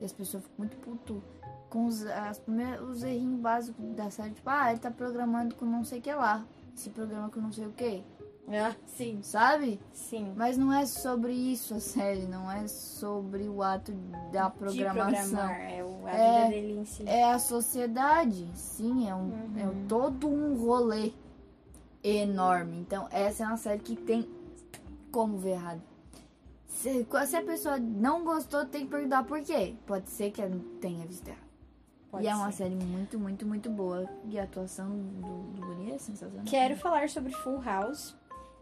E as pessoas ficam muito puto com os, as os errinhos básicos da série. Tipo, ah, ele tá programando com não sei o que lá. Esse programa com não sei o que. Ah, sim, Sabe? sim. Mas não é sobre isso a série. Não é sobre o ato da programação. De programar, é o, a É, vida dele em si. É a sociedade, sim, é, um, é Uhum. todo um rolê enorme. Então, essa é uma série que tem como ver errado. Se, se a pessoa não gostou, tem que perguntar por quê. Pode ser que ela não tenha visto errado. Pode e é uma ser. série muito, muito, muito boa. E a atuação do, do Guri é sensacional. Quero falar sobre Full House,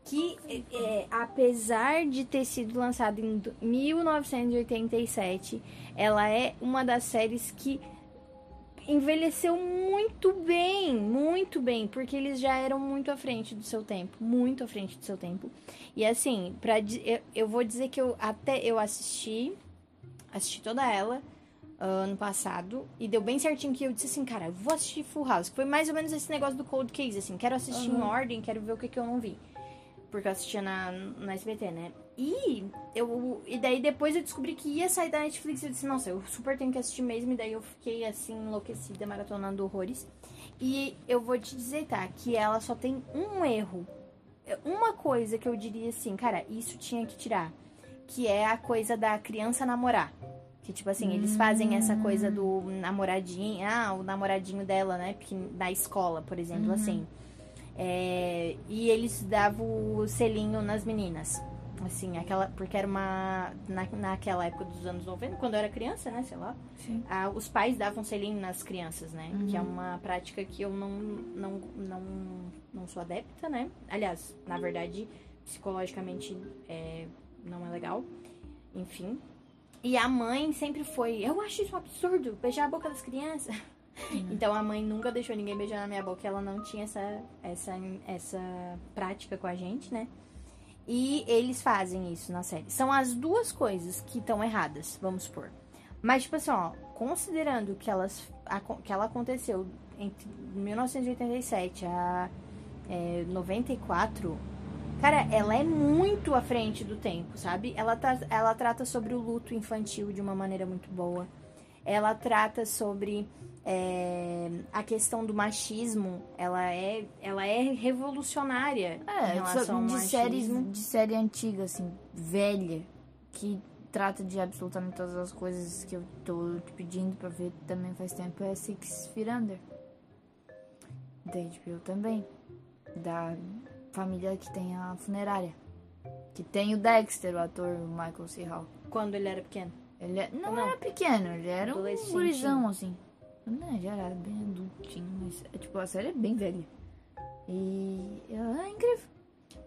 que é, apesar de ter sido lançada em do- 1987, ela é uma das séries que envelheceu muito bem, muito bem, porque eles já eram muito à frente do seu tempo, muito à frente do seu tempo. E assim, para eu, eu vou dizer que eu até eu assisti, assisti toda ela ah, ano passado e deu bem certinho que eu disse assim, cara, eu vou assistir Full House, que foi mais ou menos esse negócio do Cold Case, assim, quero assistir em ordem, quero ver o que que eu não vi. Porque eu assistia na, na SBT, né? E eu e daí depois eu descobri que ia sair da Netflix eu disse, nossa, eu super tenho que assistir mesmo, e daí eu fiquei assim enlouquecida, maratonando horrores. E eu vou te dizer, tá, que ela só tem um erro. Uma coisa que eu diria assim, cara, isso tinha que tirar, que é a coisa da criança namorar. Que, tipo assim, eles fazem essa coisa do namoradinho, ah, o namoradinho dela, né, da escola, por exemplo, assim. É, e eles davam o selinho nas meninas. Assim, aquela. Porque era uma. Na, naquela época dos anos 90, quando eu era criança, né? Sei lá. Ah, os pais davam selinho nas crianças, né? Que é uma prática que eu não, não, não, não sou adepta, né? Aliás, na verdade, psicologicamente é, não é legal. Enfim. E a mãe sempre foi. Eu acho isso um absurdo, beijar a boca das crianças. Então a mãe nunca deixou ninguém beijar na minha boca, ela não tinha essa, essa, essa prática com a gente, né? E eles fazem isso na série. São as duas coisas que estão erradas, vamos supor. Mas, tipo assim, ó, considerando que, elas, a- que ela aconteceu entre 1987 a é, 94, cara, ela é muito à frente do tempo, sabe? Ela, tá, ela trata sobre o luto infantil de uma maneira muito boa. Ela trata sobre é, a questão do machismo. Ela é, ela é revolucionária em É, relação ao de machismo. série, de série antiga, assim, velha, que trata de absolutamente todas as coisas que eu tô te pedindo pra ver também faz tempo, é Six Feet Under. Da HBO também. Da família que tem a funerária. Que tem o Dexter, o ator Michael C. Hall. Quando ele era pequeno. Ele é- não, Não. era pequeno, ele era um gurizão, assim. Não, já era bem adultinho, mas é, tipo, a série é bem velha. E ela é incrível.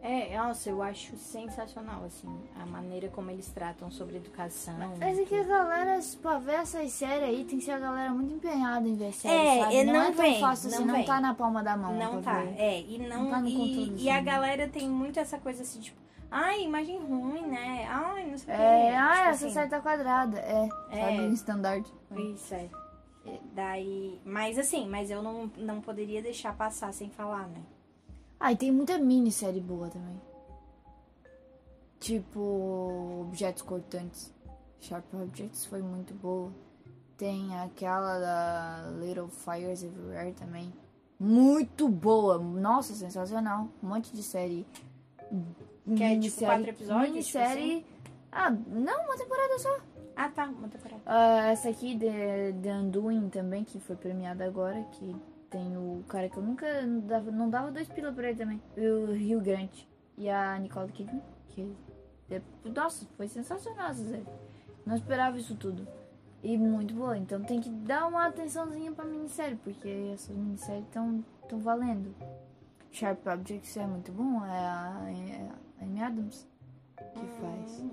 É, nossa, eu acho sensacional, assim, a maneira como eles tratam sobre educação. Mas é que a galera, pra ver essas séries aí, tem que ser a galera muito empenhada em ver série, É, sabe? não, não é tão vem, fácil não assim, não vem. tá na palma da mão. Não tá, ver. é, e não, Não tá e, e a assim. galera tem muito essa coisa assim, tipo, ai, imagem ruim, né? Ai, não sei o quê. É, ah, Tipo essa assim, série tá quadrada. É, É. sabe, em standard. Isso, é. É, Daí, mas assim, mas eu não, não poderia deixar passar sem falar, né? Ah, e tem muita minissérie boa também. Tipo, Objetos Cortantes. Sharp Objects foi muito boa. Tem aquela da Little Fires Everywhere também. Muito boa. Nossa, sensacional. Um monte de série. Que é, tipo, Minissérie- quatro episódios, Minissérie. Ah, não, uma temporada só. Ah, tá, uma temporada. Ah, essa aqui, The, The Undoing, também, que foi premiada agora, que tem o cara que eu nunca não dava, não dava dois pila pra ele também. O Rio Grande. E a Nicole Kidman, que... é- Nossa, foi sensacional essa série. Não esperava isso tudo. E muito boa, então tem que dar uma atençãozinha pra minissérie, porque essas minisséries estão tão valendo. Sharp Objects é muito bom, é é a Amy Adams que faz. Hum.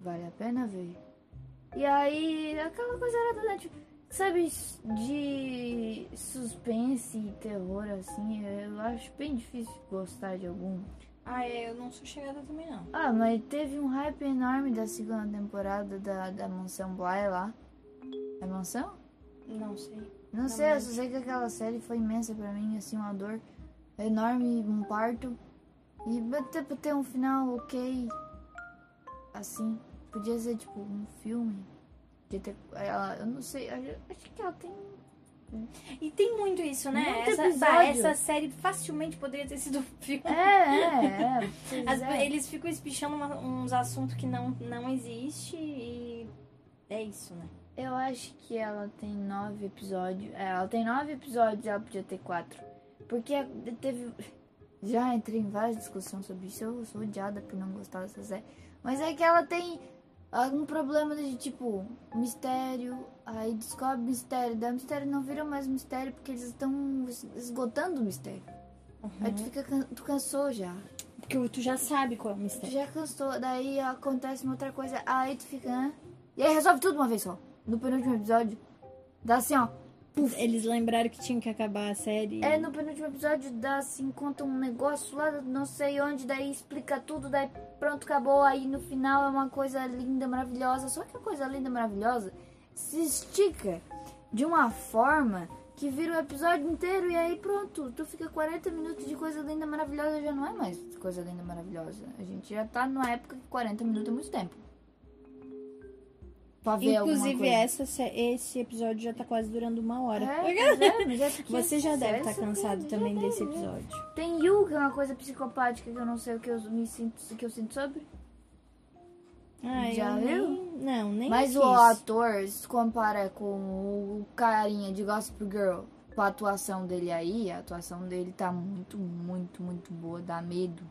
Vale a pena ver. E aí, aquela coisa era da Netflix. Sabe, de suspense e terror, assim, eu acho bem difícil gostar de algum. Ah, é, eu não sou chegada também, não. Ah, mas teve um hype enorme da segunda temporada da, da Mansão Bly lá. É Mansão? Não sei. Não, sei, eu só sei que aquela série foi imensa pra mim, assim, uma dor enorme, um parto. E até pra ter um final ok, assim, podia ser tipo um filme. Podia ter, ela, eu não sei, acho que ela tem E tem muito isso, né? Muito essa, essa série facilmente poderia ter sido filme. É, é, é. As- é. Eles ficam espichando uma- uns assuntos que não, não existe e é isso, né? Eu acho que ela tem nove episódios. É, ela tem nove episódios, ela podia ter quatro. Porque teve. Já entrei em várias discussões sobre isso. Eu sou odiada por não gostar dessa série. Mas é que ela tem algum problema de tipo mistério. Aí descobre mistério. O mistério não vira mais mistério porque eles estão es- esgotando o mistério. Aí tu fica tu cansou já. Porque tu já sabe qual é o Tu mistério. já cansou, daí acontece uma outra coisa, aí tu fica, né? E aí resolve tudo uma vez só. No penúltimo episódio, dá assim, ó. Eles lembraram que tinham que acabar a série. É, no penúltimo episódio dá assim, conta um negócio lá, não sei onde, daí explica tudo, daí pronto, acabou. Aí no final é uma coisa linda, maravilhosa. Só que a coisa linda, maravilhosa se estica de uma forma que vira o episódio inteiro e aí pronto. Tu fica 40 minutos de coisa linda, maravilhosa, já não é mais coisa linda, maravilhosa. A gente já tá numa época que 40 minutos é muito tempo. Pra ver alguma Inclusive, essa, esse episódio já tá quase durando uma hora. É, é, mas é porque Você já deve estar cansado já também deve, desse né? episódio. Tem Yu, que é uma coisa psicopática que eu não sei o que eu me sinto, o que eu sinto sobre. Ah, Já viu? Nem, não, nem Mas quis. o ator, se compara com o carinha de Gossip Girl, com a atuação dele aí, a atuação dele tá muito, muito, muito boa, dá medo,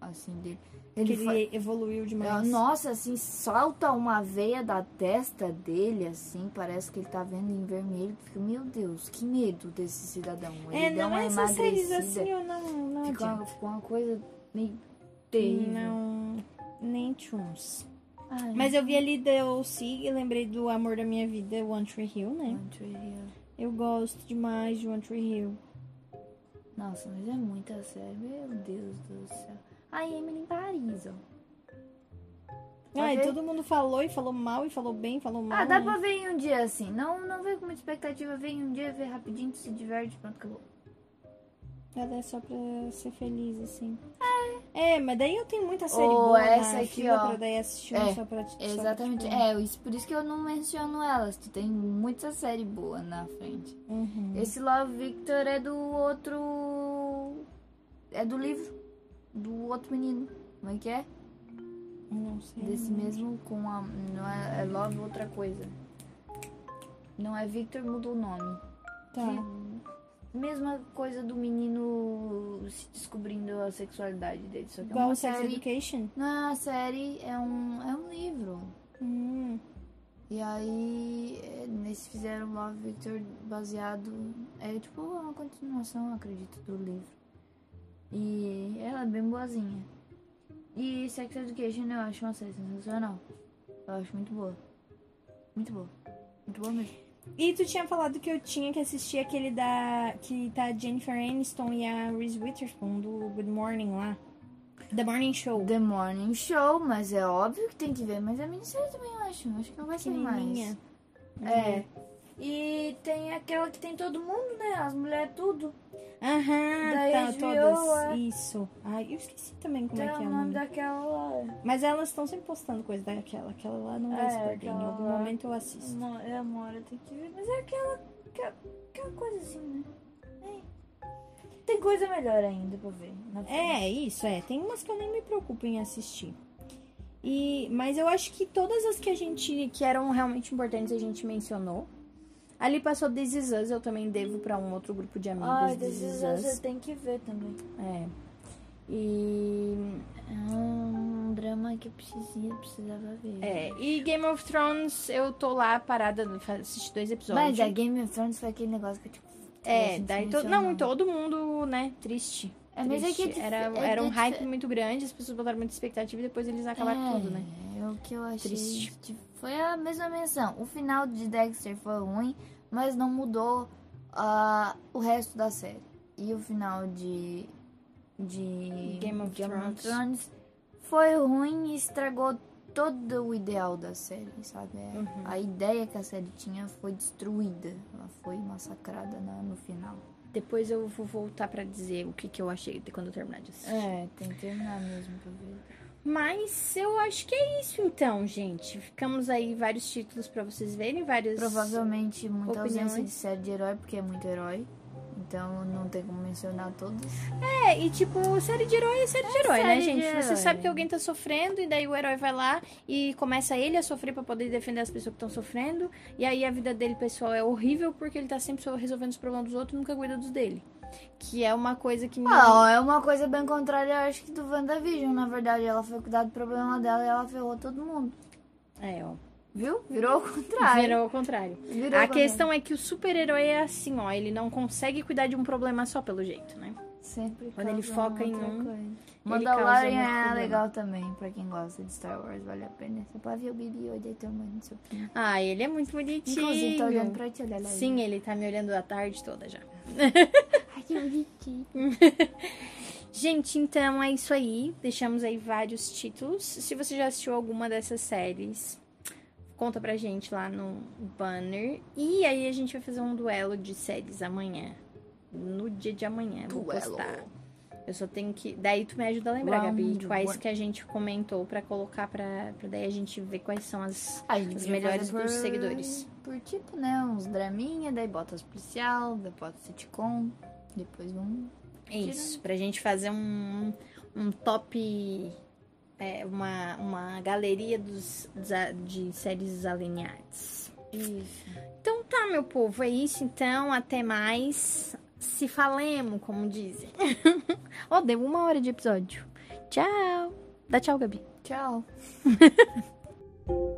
assim, dele. Ele ele evoluiu É, demais. Nossa, assim, salta uma veia da testa dele, assim, parece que ele tá vendo em vermelho. Tu Fica, meu Deus, que medo desse cidadão. Ele é, deu não, uma essas séries emagrecida. assim, eu não, não ficou, adianta. ficou uma coisa meio terrível. Não, nem tchuns. Ai, Mas eu vi ali The O.C. e lembrei do Amor da Minha Vida, One Tree Hill, né? One Tree Hill. Eu gosto demais de One Tree Hill. Nossa, mas é muita série. Meu Deus do céu. A Emily em Paris, ó. Ah, e ver? todo mundo falou e falou mal e falou bem, falou mal. Ah, dá né? pra ver em um dia assim. Não, não vem com muita expectativa. Vem em um dia, vê rapidinho, tu se diverte, pronto, acabou. Ela é só pra ser feliz, assim. É, mas daí eu tenho muita série Ou boa essa na aqui, fila ó. pra daí assistir É, só pra... só pra, Exatamente. tipo, É, isso, por isso que eu não menciono elas. Tu tem muita série boa na frente. uhum. Esse Love Victor é do outro. É do livro. Do outro menino. Como é que é? Não sei. Desse mesmo com a. Não é, é Love outra coisa. Não é Victor, mudou o nome. Tá. mesma coisa do menino se descobrindo a sexualidade dele. Só que é uma série. Education. Não é uma série, é um, é um livro. Hum. E aí, é, eles fizeram Love Victor baseado. É tipo uma continuação, acredito, do livro. E ela é bem boazinha. E Sex Education eu acho uma série sensacional. Eu acho muito boa. Muito boa. Muito boa mesmo. E tu tinha falado que eu tinha que assistir aquele da. que tá a Jennifer Aniston e a Reese Witherspoon do Good Morning lá. The Morning Show. The Morning Show, mas é óbvio que tem que ver. Mas é minissérie também, eu acho. Acho que não vai ser mais. É. E tem aquela que tem todo mundo, né? As mulheres tudo. Aham, Da tá, todas. é. Isso. Ai, eu esqueci também como Tem é que é o nome daquela lá. Mas elas estão sempre postando coisa daquela. Aquela lá não vai É, se perder. Em algum lá. momento eu assisto. Uma, é uma hora tem que ver. Mas é aquela, aquela, aquela coisa assim, né? É. Tem coisa melhor ainda pra ver. É, isso, é. Tem umas que eu nem me preocupo em assistir. E, mas eu acho que todas as que a gente que eram realmente importantes a gente mencionou. Ali passou This Is Us, eu também devo pra um outro grupo de amigos. Ai, This Is desses Us. você tem que ver também. É. E É um drama que eu precisava, precisava ver. é, e Game of Thrones, eu tô lá parada, assisti dois episódios. Mas a Game of Thrones foi aquele negócio que eu, tipo. É, assim, daí to... mencionou. não, todo mundo, né, triste. É, mas é que é era, é era um hype muito grande, as pessoas botaram muita expectativa e depois eles acabaram é, tudo, né? É o que eu achei. Triste. foi a mesma menção. O final de Dexter foi ruim, mas não mudou ah, o resto da série. E o final de. de Game of Thrones. foi ruim e estragou todo o ideal da série, sabe? Uhum. A ideia que a série tinha foi destruída. Ela foi massacrada no final. Depois eu vou voltar pra dizer o que, que eu achei de quando eu terminar de assistir. É, tem que terminar mesmo pra ver. Mas eu acho que é isso então, gente. Ficamos aí vários títulos pra vocês verem, vários. Provavelmente muita ausência opiniões. de série de herói, porque é muito herói. Então não tem como mencionar todos. É, e tipo, série de herói é série de herói, né, série de gente? Você herói. sabe que alguém tá sofrendo e daí o herói vai lá e começa ele a sofrer pra poder defender as pessoas que estão sofrendo. E aí a vida dele, pessoal, é horrível porque ele tá sempre resolvendo os problemas dos outros e nunca cuida dos dele. Que é uma coisa que me. Ah, é uma coisa bem contrária, eu acho que do WandaVision. Na verdade, ela foi cuidar do problema dela e ela ferrou todo mundo. É, ó. Viu? Virou o contrário. Virou ao contrário. Virou A ao contrário. questão é que o super-herói é assim, ó. Ele não consegue cuidar de um problema só pelo jeito, né? Sempre Quando ele foca em um, coisa. Mandalorian é legal também, pra quem gosta de Star Wars, vale a pena. Você pode ver o Baby Yoda e tomando seu pinho. Ah, ele é muito bonitinho. Inclusive, tá olhando pra ti, olha lá. Sim, ele tá me olhando a tarde toda já. Ai, que bonitinho. Gente, então é isso aí. Deixamos aí vários títulos. Se você já assistiu alguma dessas séries, conta pra gente lá no banner. E aí a gente vai fazer um duelo de séries amanhã. No dia de amanhã. Vou Duelo. postar. Eu só tenho que. Daí tu me ajuda a lembrar, Round Gabi, quais one. que a gente comentou pra colocar pra, pra daí a gente ver quais são as. A gente Os podia melhores fazer dos seguidores. Por tipo, né? Uns draminha, daí bota os policial, daí bota sitcom, depois um. Isso, pra gente fazer um, um top. É, uma, uma galeria dos, de séries alinhadas. Isso. Então tá, meu povo, é isso então. Até mais. Se falemos, como dizem. Ó, deu uma hora de episódio. Tchau. Dá tchau, Gabi. Tchau.